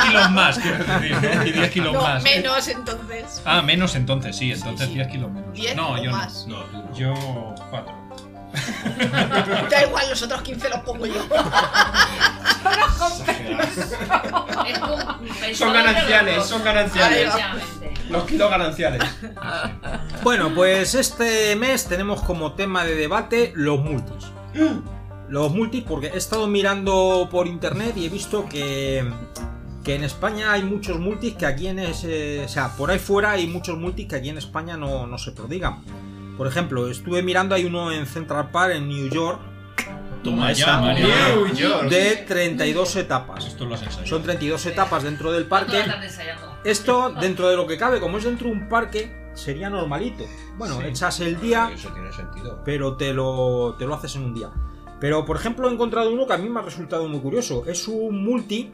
S2: kilos más, quiero decir, ¿no? Y 10 kilos
S7: No,
S2: más.
S7: menos entonces.
S2: Ah, menos entonces, sí, entonces
S7: sí.
S2: 10 kilos menos.
S7: 10
S2: no, yo
S7: más.
S3: No. no.
S2: Yo 4.
S7: Da igual, los otros 15 los pongo yo.
S3: Son gananciales, son gananciales. Los kilos gananciales.
S1: Bueno, pues este mes tenemos como tema de debate los multis. Los multis, porque he estado mirando por internet y he visto que, que en España hay muchos multis que aquí en ese, o sea, por ahí fuera hay muchos multis que aquí en España no, no se prodigan. Por ejemplo, estuve mirando, hay uno en Central Park, en New York,
S2: Toma
S1: Esa,
S2: ya, María.
S3: New York.
S1: de 32 etapas.
S2: Esto lo has ensayado.
S1: Son 32 etapas dentro del parque. Esto, dentro de lo que cabe, como es dentro de un parque, sería normalito. Bueno,
S3: Sí.
S1: echas el día,
S3: Eso tiene sentido.
S1: pero te lo, te lo haces en un día. Pero, por ejemplo, he encontrado uno que a mí me ha resultado muy curioso. Es un multi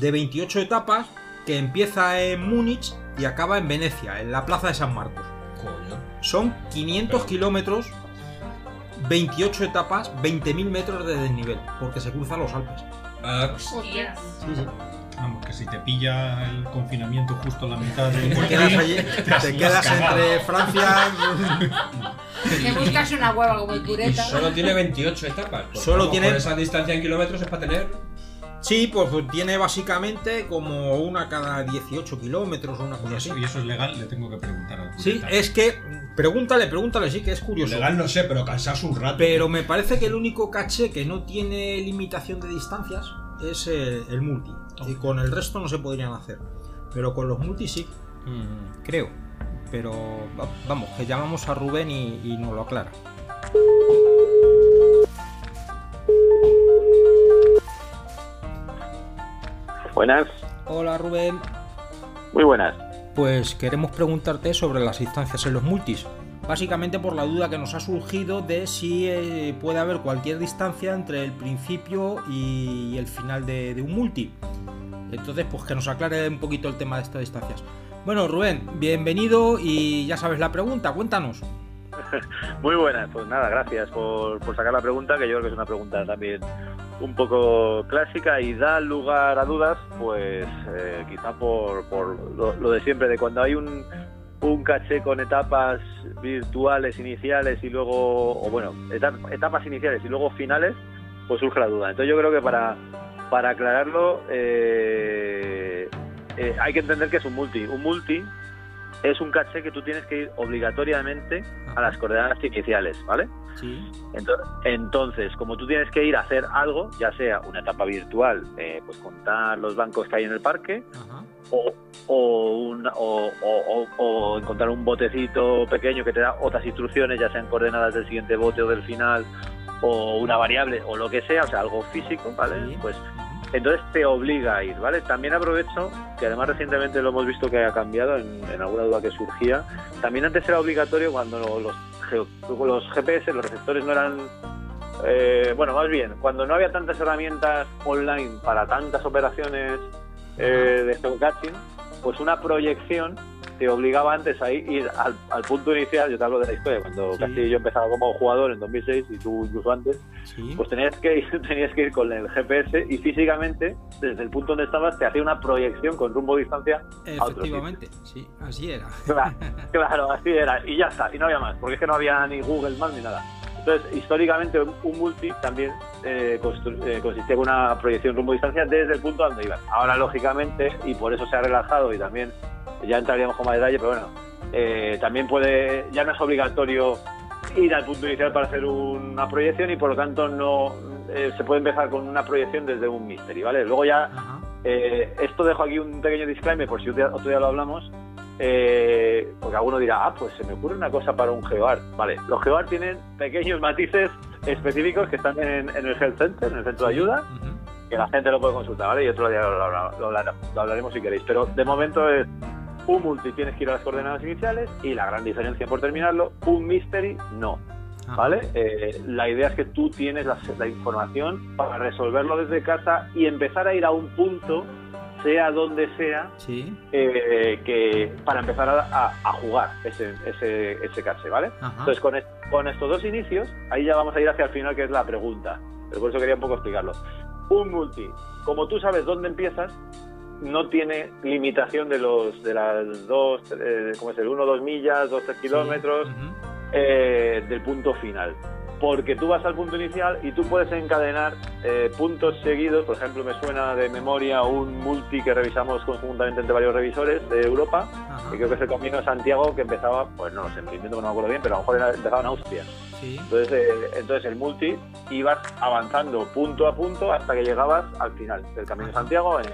S1: de 28 etapas que empieza en Múnich y acaba en Venecia, en la plaza de San Marcos.
S3: Coño.
S1: Son 500
S3: Pero-
S1: kilómetros, 28 etapas, 20.000 metros de desnivel, porque se cruzan los Alpes.
S3: Ah,
S4: Hostias.
S1: Sí, sí.
S2: Vamos, que si te pilla el confinamiento justo a la mitad de
S1: Te quedas, allí, te quedas entre Francia.
S4: Te buscas una hueva como el
S3: y
S4: pureta.
S3: solo tiene 28 etapas. Pues,
S1: Solo tiene-
S3: esa distancia en kilómetros es para tener.
S1: Sí, pues tiene básicamente como una cada 18 kilómetros o una
S2: Y
S1: cosa así.
S2: eso, y eso es legal, le tengo que preguntar al
S1: Sí, es que. Pregúntale, pregúntale, sí, que es curioso.
S3: Legal no sé, pero cansarse un rato.
S1: Pero me parece que el único caché que no tiene limitación de distancias es el multi. Y con el resto no se podrían hacer. Pero con los multi sí. Mm, creo. Pero va- vamos, que llamamos a Rubén y, y nos lo aclara.
S8: Buenas,
S1: Hola Rubén.
S8: muy buenas.
S1: Pues queremos preguntarte sobre las distancias en los multis. Básicamente por la duda que nos ha surgido de si eh, puede haber cualquier distancia entre el principio y el final de, de un multi. Entonces, pues que nos aclare un poquito el tema de estas distancias. Bueno, Rubén, bienvenido y ya sabes la pregunta, cuéntanos.
S8: Muy buenas, pues nada, gracias por, por sacar la pregunta, que yo creo que es una pregunta también un poco clásica y da lugar a dudas, pues eh, quizá por, por lo, lo de siempre, de cuando hay un, un caché con etapas virtuales iniciales y luego, o bueno, etap- etapas iniciales y luego finales, pues surge la duda. Entonces yo creo que para, para aclararlo eh, eh, hay que entender que es un multi. Un multi es un caché que tú tienes que ir obligatoriamente a las coordenadas iniciales, ¿vale?
S1: Sí.
S8: Entonces, entonces, como tú tienes que ir a hacer algo, ya sea una etapa virtual, eh, pues contar los bancos que hay en el parque,
S1: Ajá.
S8: o, o, un- o- encontrar un botecito pequeño que te da otras instrucciones, ya sean coordenadas del siguiente bote o del final, o una variable, o lo que sea, o sea, algo físico, ¿vale?
S1: Sí.
S8: Pues entonces te obliga a ir, ¿vale? También aprovecho, que además recientemente lo hemos visto que ha cambiado en, en alguna duda que surgía. También antes era obligatorio cuando los, los GPS, los receptores no eran... eh, bueno, más bien, cuando no había tantas herramientas online para tantas operaciones eh, de geocaching, pues una proyección te obligaba antes a ir, al, al punto inicial, yo te hablo de la historia, cuando
S1: Sí.
S8: casi yo empezaba como jugador en 2006 y tú incluso antes,
S1: Sí.
S8: pues tenías que, ir, tenías que ir con el GPS y físicamente, desde el punto donde estabas, te hacía una proyección con rumbo distancia. a otro
S1: Efectivamente, sí, así era.
S8: Claro, claro, así era. Y ya está, y no había más, porque es que no había ni Google Maps ni nada. Entonces, históricamente, un, multi también eh, eh, consistía en una proyección rumbo-distancia desde el punto donde ibas. Ahora, lógicamente, y por eso se ha relajado y también ya entraríamos con más detalle, pero bueno, eh, también puede, ya no es obligatorio ir al punto inicial para hacer una proyección y por lo tanto no eh, se puede empezar con una proyección desde un mystery, ¿vale? Luego ya eh, esto dejo aquí un pequeño disclaimer por si otro día, lo hablamos. eh, porque alguno dirá, ah, pues se me ocurre una cosa para un GeoArt. Vale, los GeoArt tienen pequeños matices específicos que están en, en el Health Center, en el centro de ayuda, que la gente lo puede consultar, ¿vale? Y otro día lo, lo hablaremos si queréis. Pero de momento es un multi, tienes que ir a las coordenadas iniciales y la gran diferencia por terminarlo, un mystery no.
S1: Ajá.
S8: ¿Vale? Eh, la idea es que tú tienes la, la información para resolverlo desde casa y empezar a ir a un punto, sea donde sea,
S1: Sí.
S8: eh, que para empezar a, a- a jugar ese, ese, ese cache, ¿vale?
S1: Ajá.
S8: Entonces, con, con estos dos inicios, ahí ya vamos a ir hacia el final, que es la pregunta. Pero por eso quería un poco explicarlo. Un multi, como tú sabes dónde empiezas, no tiene limitación de los de las dos, eh, ¿cómo es el? Uno, dos millas, dos, tres kilómetros
S1: Ujú.
S8: eh, del punto final. Porque tú vas al punto inicial y tú puedes encadenar eh, puntos seguidos. Por ejemplo, me suena de memoria un multi que revisamos conjuntamente entre varios revisores de Europa,
S1: Ajá.
S8: que creo que es el Camino de Santiago, que empezaba, pues no lo sé, me invento que no me acuerdo bien, pero a lo mejor era- empezaba en Austria.
S1: Sí.
S8: Entonces, eh, entonces el multi ibas avanzando punto a punto hasta que llegabas al final del Camino de Santiago en,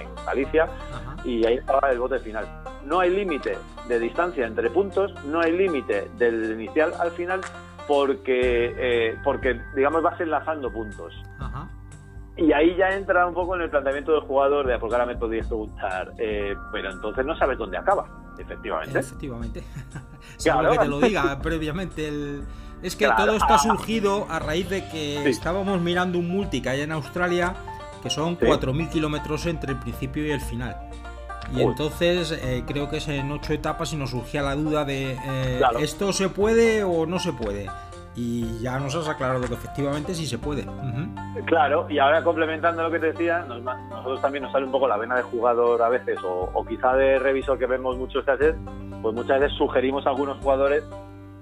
S8: en Galicia,
S1: Ajá.
S8: y ahí estaba el bote final. No hay límite de distancia entre puntos, no hay límite del inicial al final, porque, eh, porque digamos, vas enlazando puntos.
S1: Ajá.
S8: Y ahí ya entra un poco en el planteamiento del jugador, de porque ahora me podrías preguntar, eh, pero entonces no sabes dónde acaba, efectivamente.
S1: Efectivamente.
S8: Claro.
S1: Que te lo diga previamente. el- Es que
S8: Claro.
S1: todo esto ha surgido a raíz de que
S8: Sí.
S1: estábamos mirando un multi que hay en Australia, que son
S8: Sí.
S1: 4.000 kilómetros entre el principio y el final. Y
S8: Uy.
S1: entonces eh, creo que es en ocho etapas y nos surgía la duda de eh,
S8: Claro.
S1: ¿esto se puede o no se puede? Y ya nos has aclarado que efectivamente sí se puede.
S8: Claro, y ahora complementando lo que te decía, nos- nosotros también nos sale un poco la vena de jugador a veces, o, o quizá de revisor que vemos muchos cassettes, pues muchas veces sugerimos a algunos jugadores,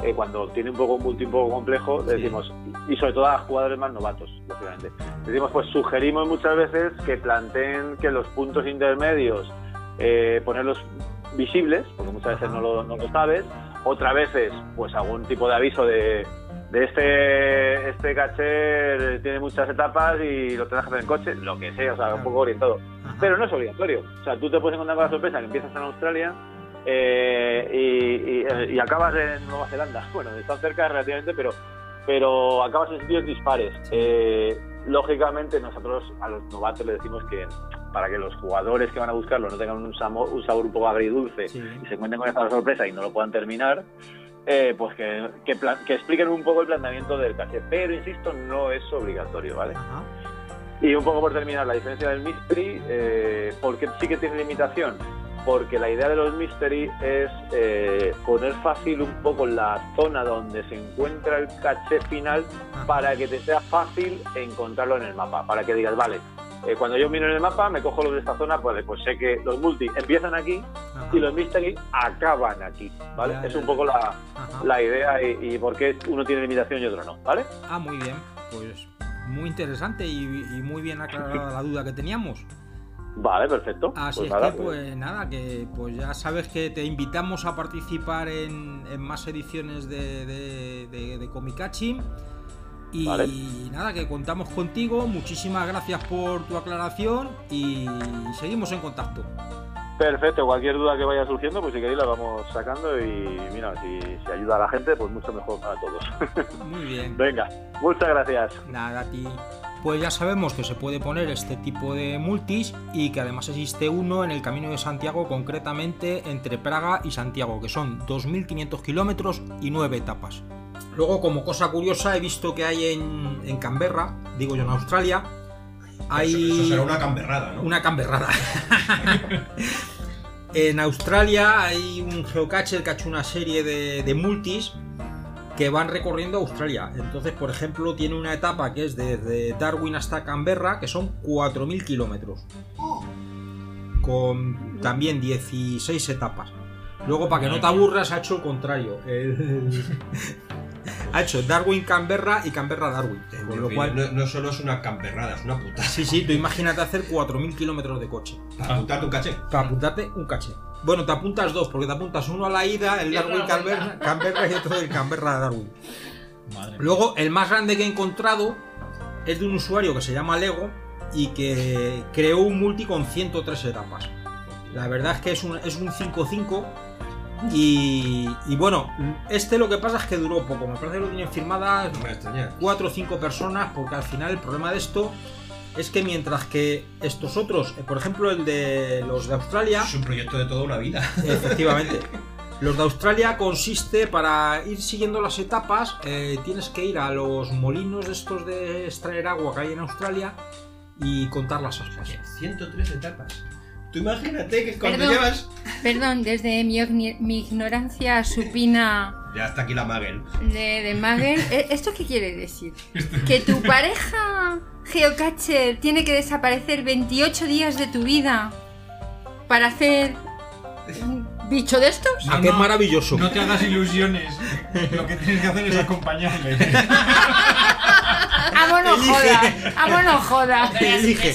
S8: eh, cuando tiene un poco un multi un poco complejo,
S1: Sí.
S8: decimos, y sobre todo a jugadores más novatos, lógicamente, decimos, pues sugerimos muchas veces que planteen que los puntos intermedios, eh, ponerlos visibles, porque muchas veces no lo, no lo sabes, otras veces, pues algún tipo de aviso de, de este este caché tiene muchas etapas y lo tendrás que hacer en coche, lo que sea, o sea, un poco orientado. Pero no es obligatorio. O sea, tú te puedes encontrar con la sorpresa que empiezas en Australia eh, y, y- y acabas en Nueva Zelanda. Bueno, están cerca relativamente, pero pero acabas en sitios dispares. Eh, lógicamente, nosotros a los novatos le decimos que para que los jugadores que van a buscarlo no tengan un sabor, un sabor un poco agridulce
S1: Sí.
S8: y se encuentren con esta sorpresa y no lo puedan terminar, eh, pues que, que, plan- que expliquen un poco el planteamiento del caché. Pero, insisto, no es obligatorio, ¿vale?
S1: Ajá.
S8: Y un poco por terminar, la diferencia del mystery, eh, porque sí que tiene limitación? Porque la idea de los mystery es eh, poner fácil un poco la zona donde se encuentra el caché final
S1: Ajá.
S8: para que te sea fácil encontrarlo en el mapa, para que digas, vale, eh, cuando yo miro en el mapa me cojo los de esta zona, pues, pues sé que los multi empiezan aquí
S1: Ajá.
S8: y los mystery acaban aquí, ¿vale?
S1: Ya,
S8: es
S1: ya,
S8: un poco la, la idea y, y por qué uno tiene limitación y otro no, ¿vale?
S1: Ah, muy bien. Pues muy interesante y, y muy bien aclarada la duda que teníamos.
S8: Vale, perfecto.
S1: Así
S8: Pues
S1: es
S8: nada,
S1: que, pues nada, que pues ya sabes que te invitamos a participar en, en más ediciones de, de, de, de Comikachi. Y
S8: Vale.
S1: nada, que contamos contigo. Muchísimas gracias por tu aclaración y seguimos en contacto.
S8: Perfecto, cualquier duda que vaya surgiendo, pues si queréis la vamos sacando y mira, si, si ayuda a la gente, pues mucho mejor para todos.
S1: Muy bien.
S8: Venga, muchas gracias.
S1: Nada, a ti. Pues ya sabemos que se puede poner este tipo de multis y que además existe uno en el Camino de Santiago, concretamente entre Praga y Santiago, que son 2.500 kilómetros y 9 etapas. Luego, como cosa curiosa, he visto que hay en, en Canberra, digo yo en Australia, hay
S3: Eso, eso será una camberrada, ¿no?
S1: una camberrada. en Australia hay un geocacher que ha hecho una serie de, de multis que van recorriendo Australia. Entonces, por ejemplo, tiene una etapa que es desde Darwin hasta Canberra, que son 4.000 kilómetros. Con también 16 etapas. Luego, para que no te aburras, ha hecho el contrario. El- ha hecho Darwin Canberra y Canberra Darwin. Con lo cual,
S3: no, no solo es una camperrada, es una putada.
S1: sí, sí, tú imagínate hacer 4.000 kilómetros de coche.
S3: Para apuntarte un caché.
S1: Para apuntarte un caché. Bueno, te apuntas dos, porque te apuntas uno a la ida, el Darwin Canberra. Canberra y otro del Canberra Darwin.
S2: Madre.
S1: Luego, el más grande que he encontrado es de un usuario que se llama Lego y que creó un multi con 103 etapas. La verdad es que es un, es un 5-5 y, y bueno, este lo que pasa es que duró poco. Me parece que lo tienen firmadas
S3: No me extraña.
S1: 4 o 5 personas porque al final el problema de esto es que mientras que estos otros, eh, por ejemplo el de los de Australia,
S3: Es un proyecto de toda una vida.
S1: Efectivamente. Los de Australia consiste para ir siguiendo las etapas, eh, tienes que ir a los molinos estos de extraer agua que hay en Australia y contar las aspas.
S3: 103 etapas. Tú imagínate que cuando
S6: Perdón.
S3: llevas.
S6: Perdón, desde mi, mi ignorancia supina
S3: Ya está aquí la Magel.
S6: de, de Magel, ¿e- ¿esto qué quiere decir? ¿Que tu pareja geocacher tiene que desaparecer 28 días de tu vida para hacer un bicho de estos?
S1: Ah, qué maravilloso.
S2: No te hagas ilusiones. Lo que tienes que hacer es acompañarle.
S6: ¡Amo no joda! ¡Amo no joda!
S1: Elige.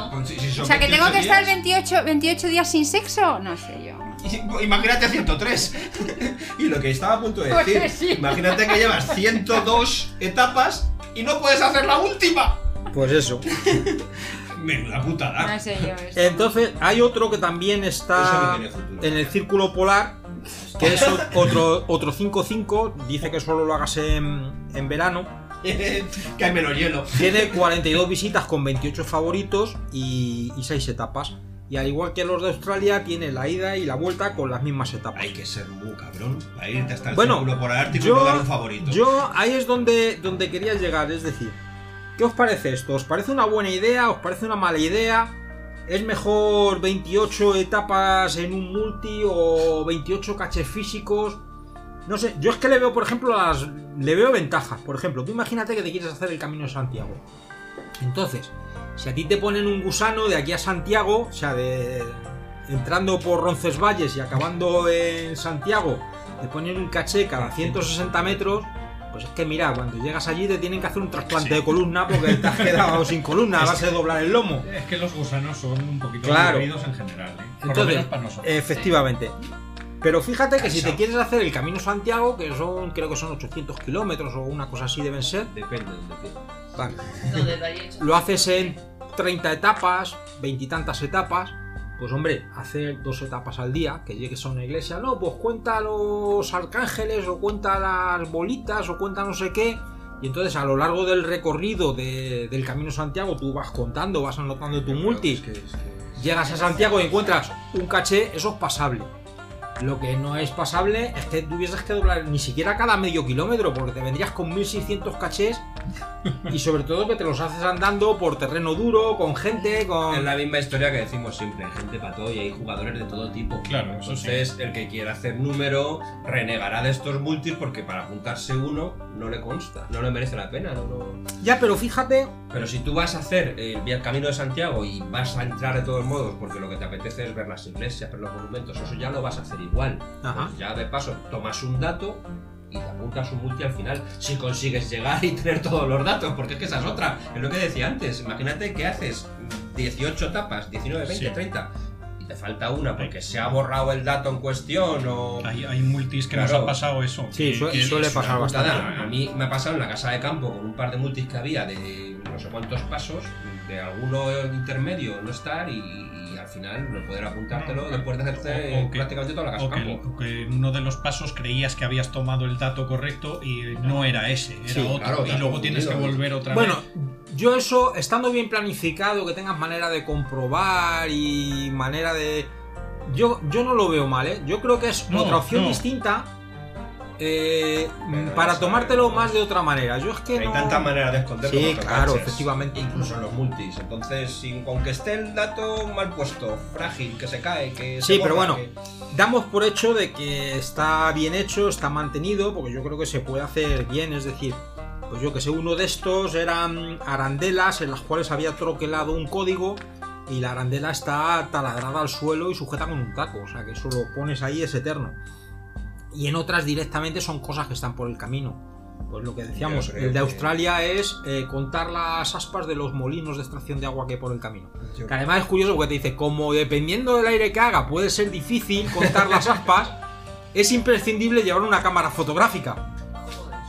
S4: Mundo.
S6: O sea, que tengo
S3: 28
S6: que estar
S3: días,
S6: 28, 28 días sin sexo, no sé yo.
S3: Imagínate 103. y lo que estaba a punto de
S6: Pues
S3: decir.
S6: sí.
S3: Imagínate que llevas 102 etapas y no puedes hacer la última.
S1: Pues eso.
S3: Menuda putada.
S4: No sé yo. esto.
S1: Entonces, hay otro que también
S3: Eso
S1: está
S3: no tiene futuro.
S1: en el círculo polar, que es otro 5-5, dice que solo lo hagas en, en verano.
S3: Que hay menos hielo.
S1: Tiene 42 visitas con 28 favoritos y, 6 etapas. Y al igual que los de Australia, tiene la ida y la vuelta con las mismas etapas.
S3: Hay que ser muy cabrón para irte hasta el
S1: Bueno,
S3: círculo por Ártico y
S1: yo-
S3: no dar un favorito.
S1: Yo ahí es donde, donde quería llegar, es decir, ¿qué os parece esto? ¿Os parece una buena idea? ¿Os parece una mala idea? ¿Es mejor 28 etapas en un multi o 28 caches físicos? No sé, yo es que le veo, por ejemplo, las. Le veo ventajas. Por ejemplo, tú imagínate que te quieres hacer el camino de Santiago. Entonces, si a ti te ponen un gusano de aquí a Santiago, o sea, de. entrando por Roncesvalles y acabando en Santiago, te ponen un caché cada 160 metros. Pues es que mira, cuando llegas allí te tienen que hacer un trasplante de columna porque te has quedado sin columna a base de doblar el lomo.
S2: Es que los gusanos son un poquito
S1: Claro.
S2: en general. ¿eh? Por lo
S1: Entonces,
S2: menos para nosotros.
S1: efectivamente. Pero fíjate que si te quieres hacer el Camino Santiago, que son, creo que son 800 kilómetros o una cosa así deben ser,
S3: Depende de donde quieras.
S1: vale,
S7: Donde lo
S1: haces en 30 etapas, veintitantas etapas, pues hombre, hacer dos etapas al día, que llegues a una iglesia, no, pues cuenta los arcángeles o cuenta las bolitas o cuenta no sé qué. Y entonces a lo largo del recorrido de- del Camino Santiago tú vas contando, vas anotando tu multi.
S3: Es que- es que-
S1: Llegas a Santiago y encuentras un caché, eso es pasable. Lo que no es pasable es que tuvieses que doblar ni siquiera cada medio kilómetro, porque te vendrías con 1600 cachés y sobre todo que te los haces andando por terreno duro, con gente,
S3: Es
S1: con...
S3: la misma historia que decimos siempre, hay gente para todo y hay jugadores de todo tipo.
S2: Claro, eso
S3: Entonces, el que quiera hacer número renegará de estos multis porque para apuntarse uno no le consta, no le merece la pena. no- no-
S1: Ya, pero fíjate,
S3: Pero si tú vas a hacer el, camino de Santiago y vas a entrar de todos modos porque lo que te apetece es ver las iglesias, ver los monumentos, eso ya lo vas a hacer igual.
S1: Ajá.
S3: Pues ya de paso tomas un dato y te apuntas un multi al final si consigues llegar y tener todos los datos, porque es que esa es otra. Es lo que decía antes. Imagínate que haces 18 etapas, 19, 20,
S2: Sí.
S3: 30 y te falta una porque se ha borrado el dato en cuestión o.
S2: Hay, hay multis que nos ha pasado eso.
S1: Sí,
S2: que-
S1: suele-
S2: que
S1: pasar bastante.
S3: A mí me ha pasado en la casa de campo con un par de multis que había de no sé cuántos pasos, de alguno intermedio no estar y, final no poder apuntártelo después de hacerte
S2: O- o que-
S3: prácticamente toda la casa
S2: O
S3: de
S2: que,
S3: campo.
S2: o que en uno de los pasos creías que habías tomado el dato correcto y no era ese, era
S1: Sí,
S2: otro.
S3: claro,
S2: y luego tienes que volver otra
S1: bueno,
S2: vez.
S1: yo eso, estando bien planificado, que tengas manera de comprobar y manera de... Yo, yo no lo veo mal, ¿eh? Yo creo que es
S2: No,
S1: otra opción
S2: no.
S1: distinta eh,
S3: Pero
S1: para tomártelo más de otra manera. Yo es que
S3: Hay
S1: no...
S3: tantas maneras de esconder
S1: Sí, claro, efectivamente.
S3: Incluso en los multis. Entonces, sin, aunque esté el dato mal puesto, frágil, que se cae, que
S1: Sí,
S3: se
S1: pero
S3: borra,
S1: bueno.
S3: que-
S1: Damos por hecho de que está bien hecho, está mantenido, porque yo creo que se puede hacer bien, es decir, pues yo que sé, uno de estos eran arandelas en las cuales había troquelado un código y la arandela está taladrada al suelo y sujeta con un taco, o sea que eso lo pones ahí es eterno. Y en otras directamente son cosas que están por el camino. Pues lo que decíamos, el de
S3: que-
S1: Australia es eh, contar las aspas de los molinos de extracción de agua que hay por el camino.
S3: Yo-
S1: Que además es curioso porque te dice, como dependiendo del aire que haga puede ser difícil contar las aspas, es imprescindible llevar una cámara fotográfica.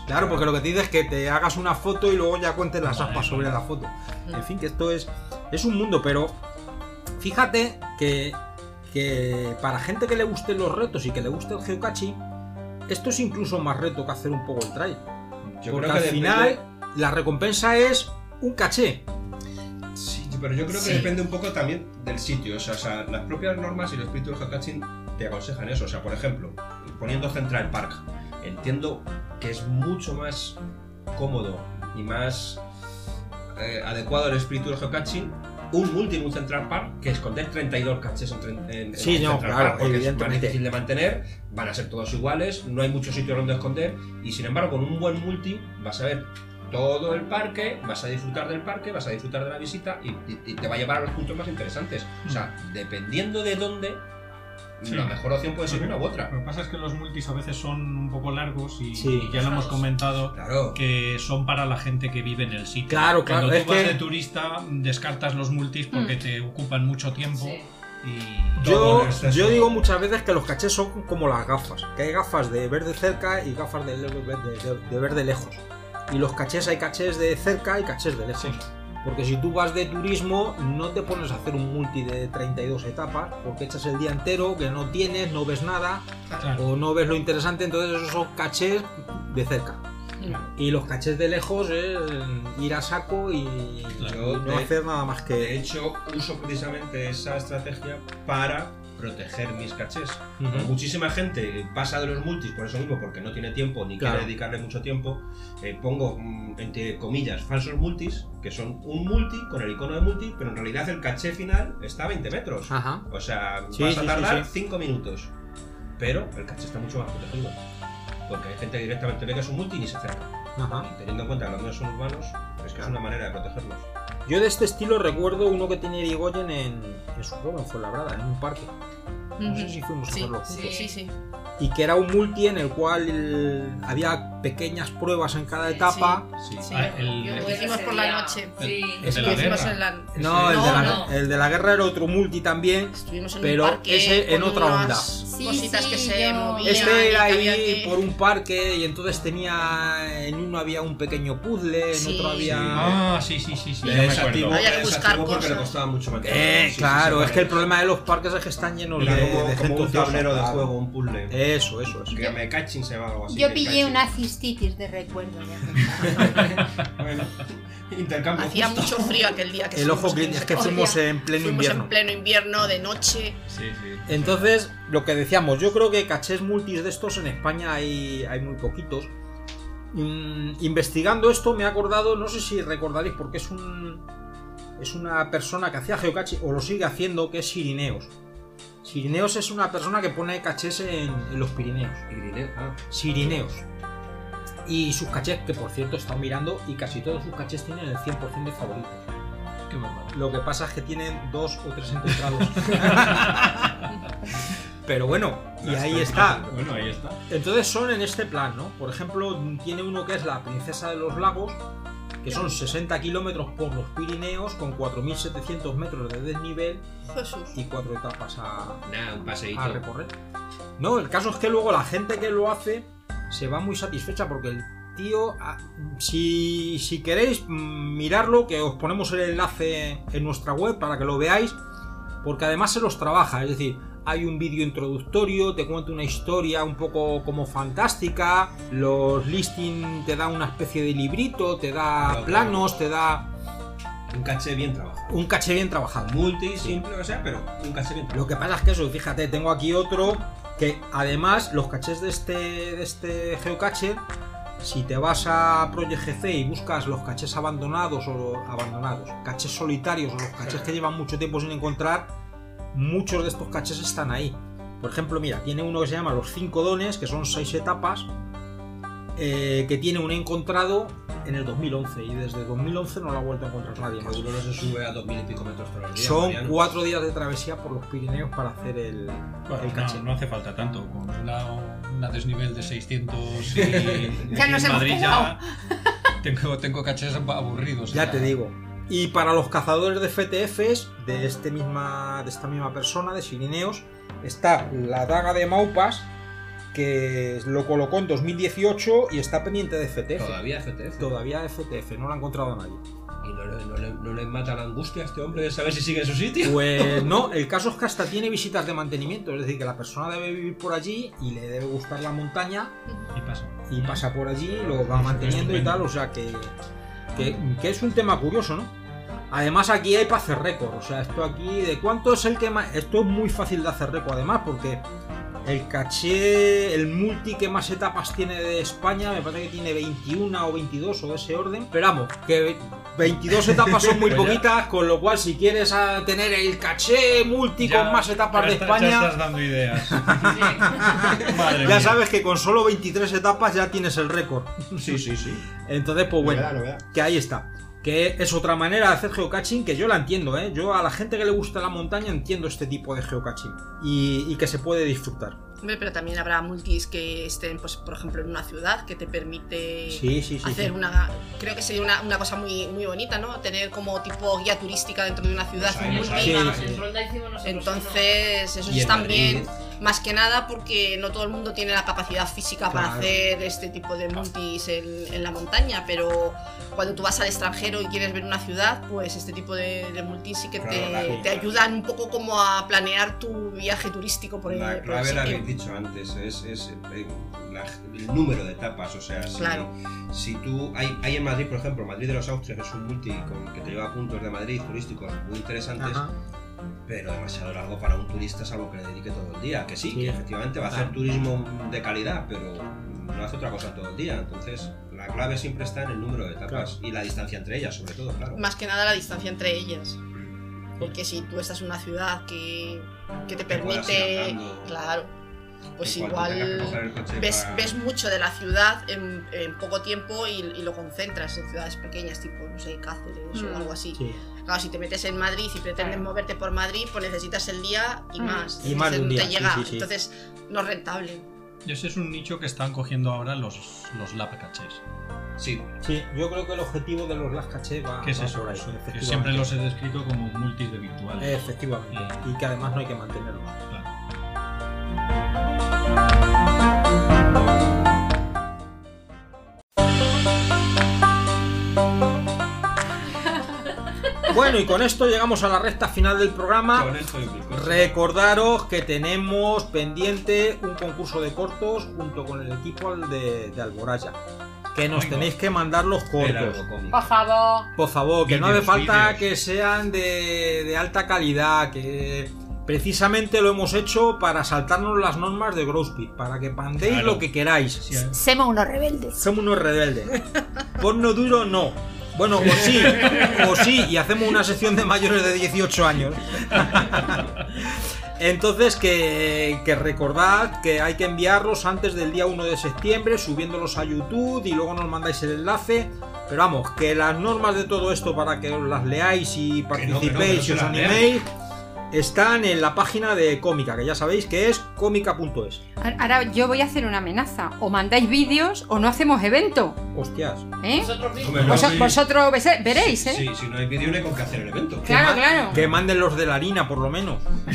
S1: Claro, porque lo que te dice es que te hagas una foto y luego ya cuentes las aspas sobre la foto. En fin, que esto es, es un mundo, pero fíjate que, que para gente que le gusten los retos y que le guste el geocaching, esto es incluso más reto que hacer un poco el trail.
S3: yo
S1: porque
S3: creo
S1: al
S3: que
S1: final
S3: depende-
S1: la recompensa es un caché.
S3: Sí, pero yo creo que
S1: Sí.
S3: depende un poco también del sitio. O sea, o sea, las propias normas y el espíritu del geocaching te aconsejan eso. O sea, por ejemplo, poniendo Central Park, entiendo que es mucho más cómodo y más eh, adecuado al espíritu del geocaching un multi en un Central Park que esconder 32 caches en, en-
S1: Sí, no,
S3: Central
S1: claro,
S3: Park, porque es más difícil de mantener, van a ser todos iguales, no hay muchos sitios donde esconder y sin embargo con un buen multi vas a ver todo el parque, vas a disfrutar del parque, vas a disfrutar de la visita y, y- y te va a llevar a los puntos más interesantes. O sea, dependiendo de dónde,
S2: Sí.
S3: la mejor opción puede ser una u otra.
S2: Lo que pasa es que los multis a veces son un poco largos y,
S1: Sí.
S2: y ya lo hemos comentado
S3: Claro.
S2: que son para la gente que vive en el sitio.
S1: Claro, claro,
S2: Cuando
S1: es
S2: tú vas
S1: que-
S2: de turista descartas los multis porque te ocupan mucho tiempo
S7: Sí.
S2: Y
S1: Yo, yo digo muchas veces que los cachés son como las gafas, que hay gafas de ver de cerca y gafas de, de- de- de ver de lejos. Y los cachés hay cachés de cerca y cachés de lejos. Porque si tú vas de turismo, no te pones a hacer un multi de 32 etapas, porque echas el día entero, que no tienes, no ves nada,
S2: Claro.
S1: o no ves lo interesante, entonces esos son cachés de cerca. Y los cachés de lejos es ir a saco y,
S3: Claro.
S1: y no
S3: De-
S1: hacer nada más
S3: De
S1: que...
S3: hecho, uso precisamente esa estrategia para proteger mis cachés.
S1: Ujú.
S3: Muchísima gente pasa de los multis por eso mismo, porque no tiene tiempo ni
S1: Claro.
S3: quiere dedicarle mucho tiempo. Eh, pongo, mm, entre comillas, falsos multis, que son un multi con el icono de multi, pero en realidad el caché final está a 20 metros.
S1: Ajá.
S3: O sea,
S1: Sí,
S3: vas
S1: sí,
S3: a
S1: sí,
S3: tardar
S1: sí.
S3: 5 minutos. Pero el caché está mucho más protegido. Porque hay gente que directamente ve que es un multi y ni se acerca.
S1: Ajá.
S3: Y teniendo en cuenta que los míos son urbanos, es que es una manera de protegerlos.
S1: Yo de este estilo recuerdo uno que tenía Irigoyen en, en su pueblo, en Fuenlabrada, en un parque. No sé si fuimos a
S7: Sí,
S1: verlo juntos.
S7: sí, sí, sí.
S1: Y que era un multi en el cual el- había pequeñas pruebas en cada etapa.
S7: Sí,
S2: Ah, el-
S7: lo
S2: el-
S7: hicimos por la noche.
S6: Sí.
S1: Es
S2: de la guerra.
S7: en la-
S1: No, el,
S7: No,
S1: de la,
S7: no.
S1: el de la guerra era otro multi también.
S7: Estuvimos en
S1: Pero
S7: un parque
S1: ese en otra onda.
S7: Cositas
S6: sí,
S7: que se
S6: yo-
S7: movían.
S1: Este era ahí
S7: que-
S1: por un parque y entonces tenía. En uno había un pequeño puzzle, en
S7: Sí.
S1: otro había.
S2: Ah, sí, sí, sí, sí. Acuerdo.
S7: Había que buscar
S3: desactivo porque le
S7: cosas.
S3: costaba mucho mantener.
S1: Eh, claro,
S3: sí,
S1: es que el problema de los parques es que están llenos de,
S3: como,
S1: de
S3: como
S1: gente
S3: un tablero de juego, un puzzle.
S1: Eso, eso, eso.
S3: que me caching se llama algo así.
S4: Yo pillé una cistitis de recuerdo.
S3: Bueno, intercambio.
S7: Hacía
S3: justo.
S7: mucho frío aquel día que
S1: El ojo que es que fuimos en pleno
S7: Fuimos
S1: invierno.
S7: en pleno invierno, de noche.
S2: Sí, sí.
S1: Entonces, lo que decíamos, yo creo que cachés multis de estos en España hay, hay muy poquitos. Mm, investigando esto me he acordado, no sé si recordaréis, porque es un es una persona que hacía geocaching o lo sigue haciendo, que es Sirineos. Sirineos es una persona que pone cachés en, en los Pirineos.
S3: Irineo, ah.
S1: Sirineos. Y sus cachés, que por cierto he estado mirando, y casi todos sus cachés tienen el 100% de favoritos.
S2: Qué.
S1: Lo que pasa es que tienen dos o tres encontrados. Pero bueno, y ahí está.
S2: Bueno, ahí está.
S1: Entonces son en este plan, ¿no? Por ejemplo, tiene uno que es la Princesa de los Lagos, que son 60 kilómetros por los Pirineos, con 4.700 metros de desnivel
S7: Jesús.
S1: y cuatro etapas a,
S3: Nah, un paseíto.
S1: a recorrer. No, el caso es que luego la gente que lo hace se va muy satisfecha porque el tío, ah, si, si queréis mm, mirarlo, que os ponemos el enlace en nuestra web para que lo veáis, porque además se los trabaja, es decir, hay un vídeo introductorio, te cuenta una historia un poco como fantástica, los listing te da una especie de librito, te da
S3: Claro,
S1: planos, te da
S3: Un caché bien trabajado.
S1: un caché bien trabajado.
S3: Multi, simple, o sea, pero un caché bien
S1: Lo
S3: trabajado.
S1: que pasa es que eso, fíjate, tengo aquí otro que además los cachés de este, de este geocache, si te vas a Project GC y buscas los cachés abandonados o abandonados, cachés solitarios o los cachés que llevan mucho tiempo sin encontrar, muchos de estos cachés están ahí. Por ejemplo, mira, tiene uno que se llama Los Cinco Dones, que son seis etapas, eh, que tiene un encontrado en el 2011 y desde 2011 no lo ha vuelto a encontrar nadie
S3: Que
S1: más.
S3: uno no se sube a dos mil y pico metros todos los días.
S1: Son
S3: Mariano.
S1: cuatro días de travesía por los Pirineos para hacer el,
S2: Bueno,
S1: el
S2: no,
S1: caché.
S2: no hace falta tanto. Con una, una desnivel de 600 y
S4: Ya nos
S2: en
S4: hemos
S2: Madrid ya tengo, tengo cachés aburridos.
S1: Ya
S2: ya.
S1: te digo. Y para los cazadores de FTFs de, este misma, de esta misma persona, de Sirineos, está la daga de Maupas, que lo colocó en 2018 y está pendiente de FTF.
S3: Todavía FTF.
S1: Todavía FTF, no lo ha encontrado nadie.
S3: ¿Y no le, no, le, no le mata la angustia a este hombre de saber si sigue en su sitio?
S1: Pues no, el caso es que hasta tiene visitas de mantenimiento, es decir, que la persona debe vivir por allí y le debe gustar la montaña
S2: Y pasa.
S1: y pasa por allí, lo va manteniendo y tal, o sea que, que, es un tema curioso, ¿no? Además aquí hay para hacer récord, o sea, esto aquí, ¿de cuánto es el que más? Esto es muy fácil de hacer récord, además, porque el caché, el multi que más etapas tiene de España, me parece que tiene 21 o 22 o de ese orden, pero vamos, que 22 etapas son muy
S2: Pues
S1: poquitas, con lo cual si quieres tener el caché multi con más etapas de
S2: está-
S1: España...
S2: Ya estás dando ideas. Madre
S1: Ya
S2: mía.
S1: sabes que con solo 23 etapas ya tienes el récord.
S3: Sí, sí, sí.
S1: Entonces, pues bueno, que ahí está. Que es otra manera de hacer geocaching que yo la entiendo, ¿eh? Yo a la gente que le gusta la montaña entiendo este tipo de geocaching y, y que se puede disfrutar.
S7: Pero también habrá multis que estén, pues, por ejemplo, en una ciudad que te permite
S1: Sí, sí, sí.
S7: hacer
S1: sí.
S7: una. Creo que sería una, una cosa muy, muy bonita, ¿no? Tener como tipo guía turística dentro de una ciudad un multi.
S6: Ronda hicimos nosotros
S7: Entonces, están
S3: Madrid,
S7: bien. Más que nada porque no todo el mundo tiene la capacidad física para hacer este tipo de multis en, en la montaña, pero cuando tú vas al extranjero y quieres ver una ciudad, pues este tipo de, de multis sí que
S3: Claro,
S7: te, ayudan un poco como a planear tu viaje turístico por el,
S3: La
S7: por
S3: clave la habéis dicho antes, es, es, eh, la- el número de etapas. O sea, si,
S7: Claro.
S3: si tú. Hay, hay en Madrid, por ejemplo, Madrid de los Austrias, que es un multi con- que te lleva a puntos de Madrid turísticos muy interesantes,
S1: Ajá.
S3: pero demasiado largo para un turista, salvo que le dedique todo el día. Que sí,
S1: Sí.
S3: que efectivamente va a hacer turismo de calidad, pero no hace otra cosa todo el día. Entonces, la clave siempre está en el número de etapas y la distancia entre ellas, sobre todo, claro.
S7: Más que nada la distancia entre ellas. Porque si tú estás en una ciudad que, que te permite.
S3: andando.
S7: Claro. Pues igual. ves,
S3: para-
S7: ves mucho de la ciudad en, en poco tiempo y, y lo concentras en ciudades pequeñas, tipo, no sé, Cáceres
S6: Mm.
S7: o algo así.
S1: Sí.
S7: Claro, si te metes en Madrid y pretendes
S4: Claro.
S7: moverte por Madrid, pues necesitas el día y
S6: Mm.
S7: más.
S1: Y más de un
S7: Entonces,
S1: día,
S7: te llega,
S1: sí, sí.
S7: entonces no es rentable.
S2: Y ese es un nicho que están cogiendo ahora los, los lap caches.
S3: Sí,
S1: Sí, yo creo que el objetivo de los Las Caché va,
S2: ¿Qué es
S1: va
S2: eso?
S1: por ahí,
S2: Eso, que siempre los he descrito como multis de virtual.
S1: Efectivamente. Y que además no hay que mantenerlos.
S2: Claro.
S1: Bueno, y con esto llegamos a la recta final del programa.
S3: con esto y bizcocho.
S1: Recordaros que tenemos pendiente un concurso de cortos junto con el equipo de, de Alboraya. Que nos tenéis que mandar los cortos.
S4: Por favor.
S1: Por favor, que no hace falta que sean de, de alta calidad, que precisamente lo hemos hecho para saltarnos las normas de Growspeed, para que pandéis
S2: Claro.
S1: lo que queráis.
S2: Sí, ¿eh?
S4: Semos unos rebeldes.
S1: Somos unos rebeldes. Porno duro no. Bueno, o sí, o sí, y hacemos una sección de mayores de 18 años. Entonces, que, que recordad que hay que enviarlos antes del día 1 de septiembre, subiéndolos a YouTube y luego nos mandáis el enlace. Pero vamos, que las normas de todo esto para que os las leáis y
S3: no, que no,
S1: participéis
S3: que no
S1: y os animéis están en la página de Cómica, que ya sabéis que es cómica.es.
S6: Ahora yo voy a hacer una amenaza. O mandáis vídeos o no hacemos evento.
S1: Hostias.
S6: ¿Eh?
S3: Hombre, no,
S6: Vos-
S3: sí.
S6: vosotros veréis, ¿eh?
S3: Sí, si no hay vídeo no hay con qué hacer el evento.
S6: Claro, claro.
S1: Que manden los de la harina, por lo menos.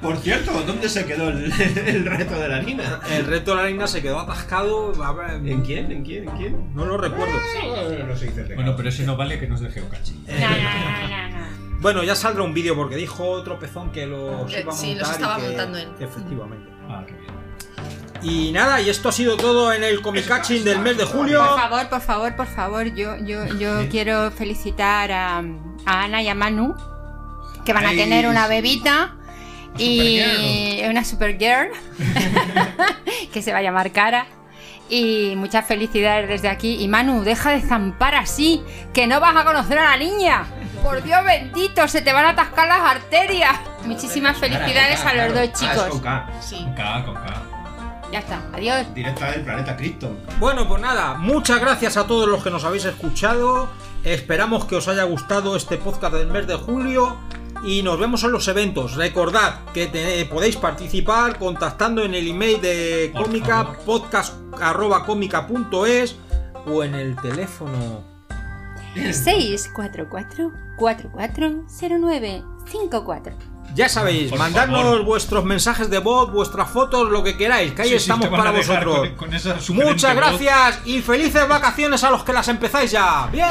S3: Por cierto, ¿dónde se quedó el, el reto de la harina?
S1: El reto de la harina se quedó atascado.
S3: ¿En quién? ¿En quién? ¿En quién?
S1: No lo recuerdo.
S3: No, no dice el
S2: Bueno, pero ese no vale que nos deje geocaching.
S1: Eh,
S4: No, no, no, no, no.
S1: Bueno, ya saldrá un vídeo porque dijo Tropezón que los
S7: Eh,
S1: iba a montar.
S7: sí, los estaba
S1: que-
S7: montando él.
S1: Efectivamente.
S2: Ah, qué bien.
S1: Y nada, y esto ha sido todo en el Comic Catching del mes de julio.
S6: Por favor, por favor, por favor, yo, yo, yo quiero felicitar a, a Ana y a Manu, que van a
S3: Ay,
S6: tener una bebita y una supergirl, que se va a llamar Cara. Y muchas felicidades desde aquí. Y Manu, deja de zampar así, que no vas a conocer a la niña. Por Dios bendito, se te van a atascar las arterias. Muchísimas felicidades a los dos
S3: Ah, con
S6: chicos.
S3: K.
S2: Con K, con K.
S6: Ya está, adiós.
S3: Directa del planeta Krypton.
S1: Bueno, pues nada, muchas gracias a todos los que nos habéis escuchado. Esperamos que os haya gustado este podcast del mes de julio. Y nos vemos en los eventos. Recordad que te- podéis participar contactando en el email de cómica podcast.cómica.es o en el teléfono
S6: 644-440954.
S1: Ya sabéis,
S2: Por
S1: mandadnos
S2: favor.
S1: vuestros mensajes de voz, vuestras fotos, lo que queráis, que ahí
S2: Sí,
S1: estamos para vosotros.
S2: con- con
S1: Muchas
S2: voz.
S1: gracias y felices vacaciones a los que las empezáis ya. ¡Bien!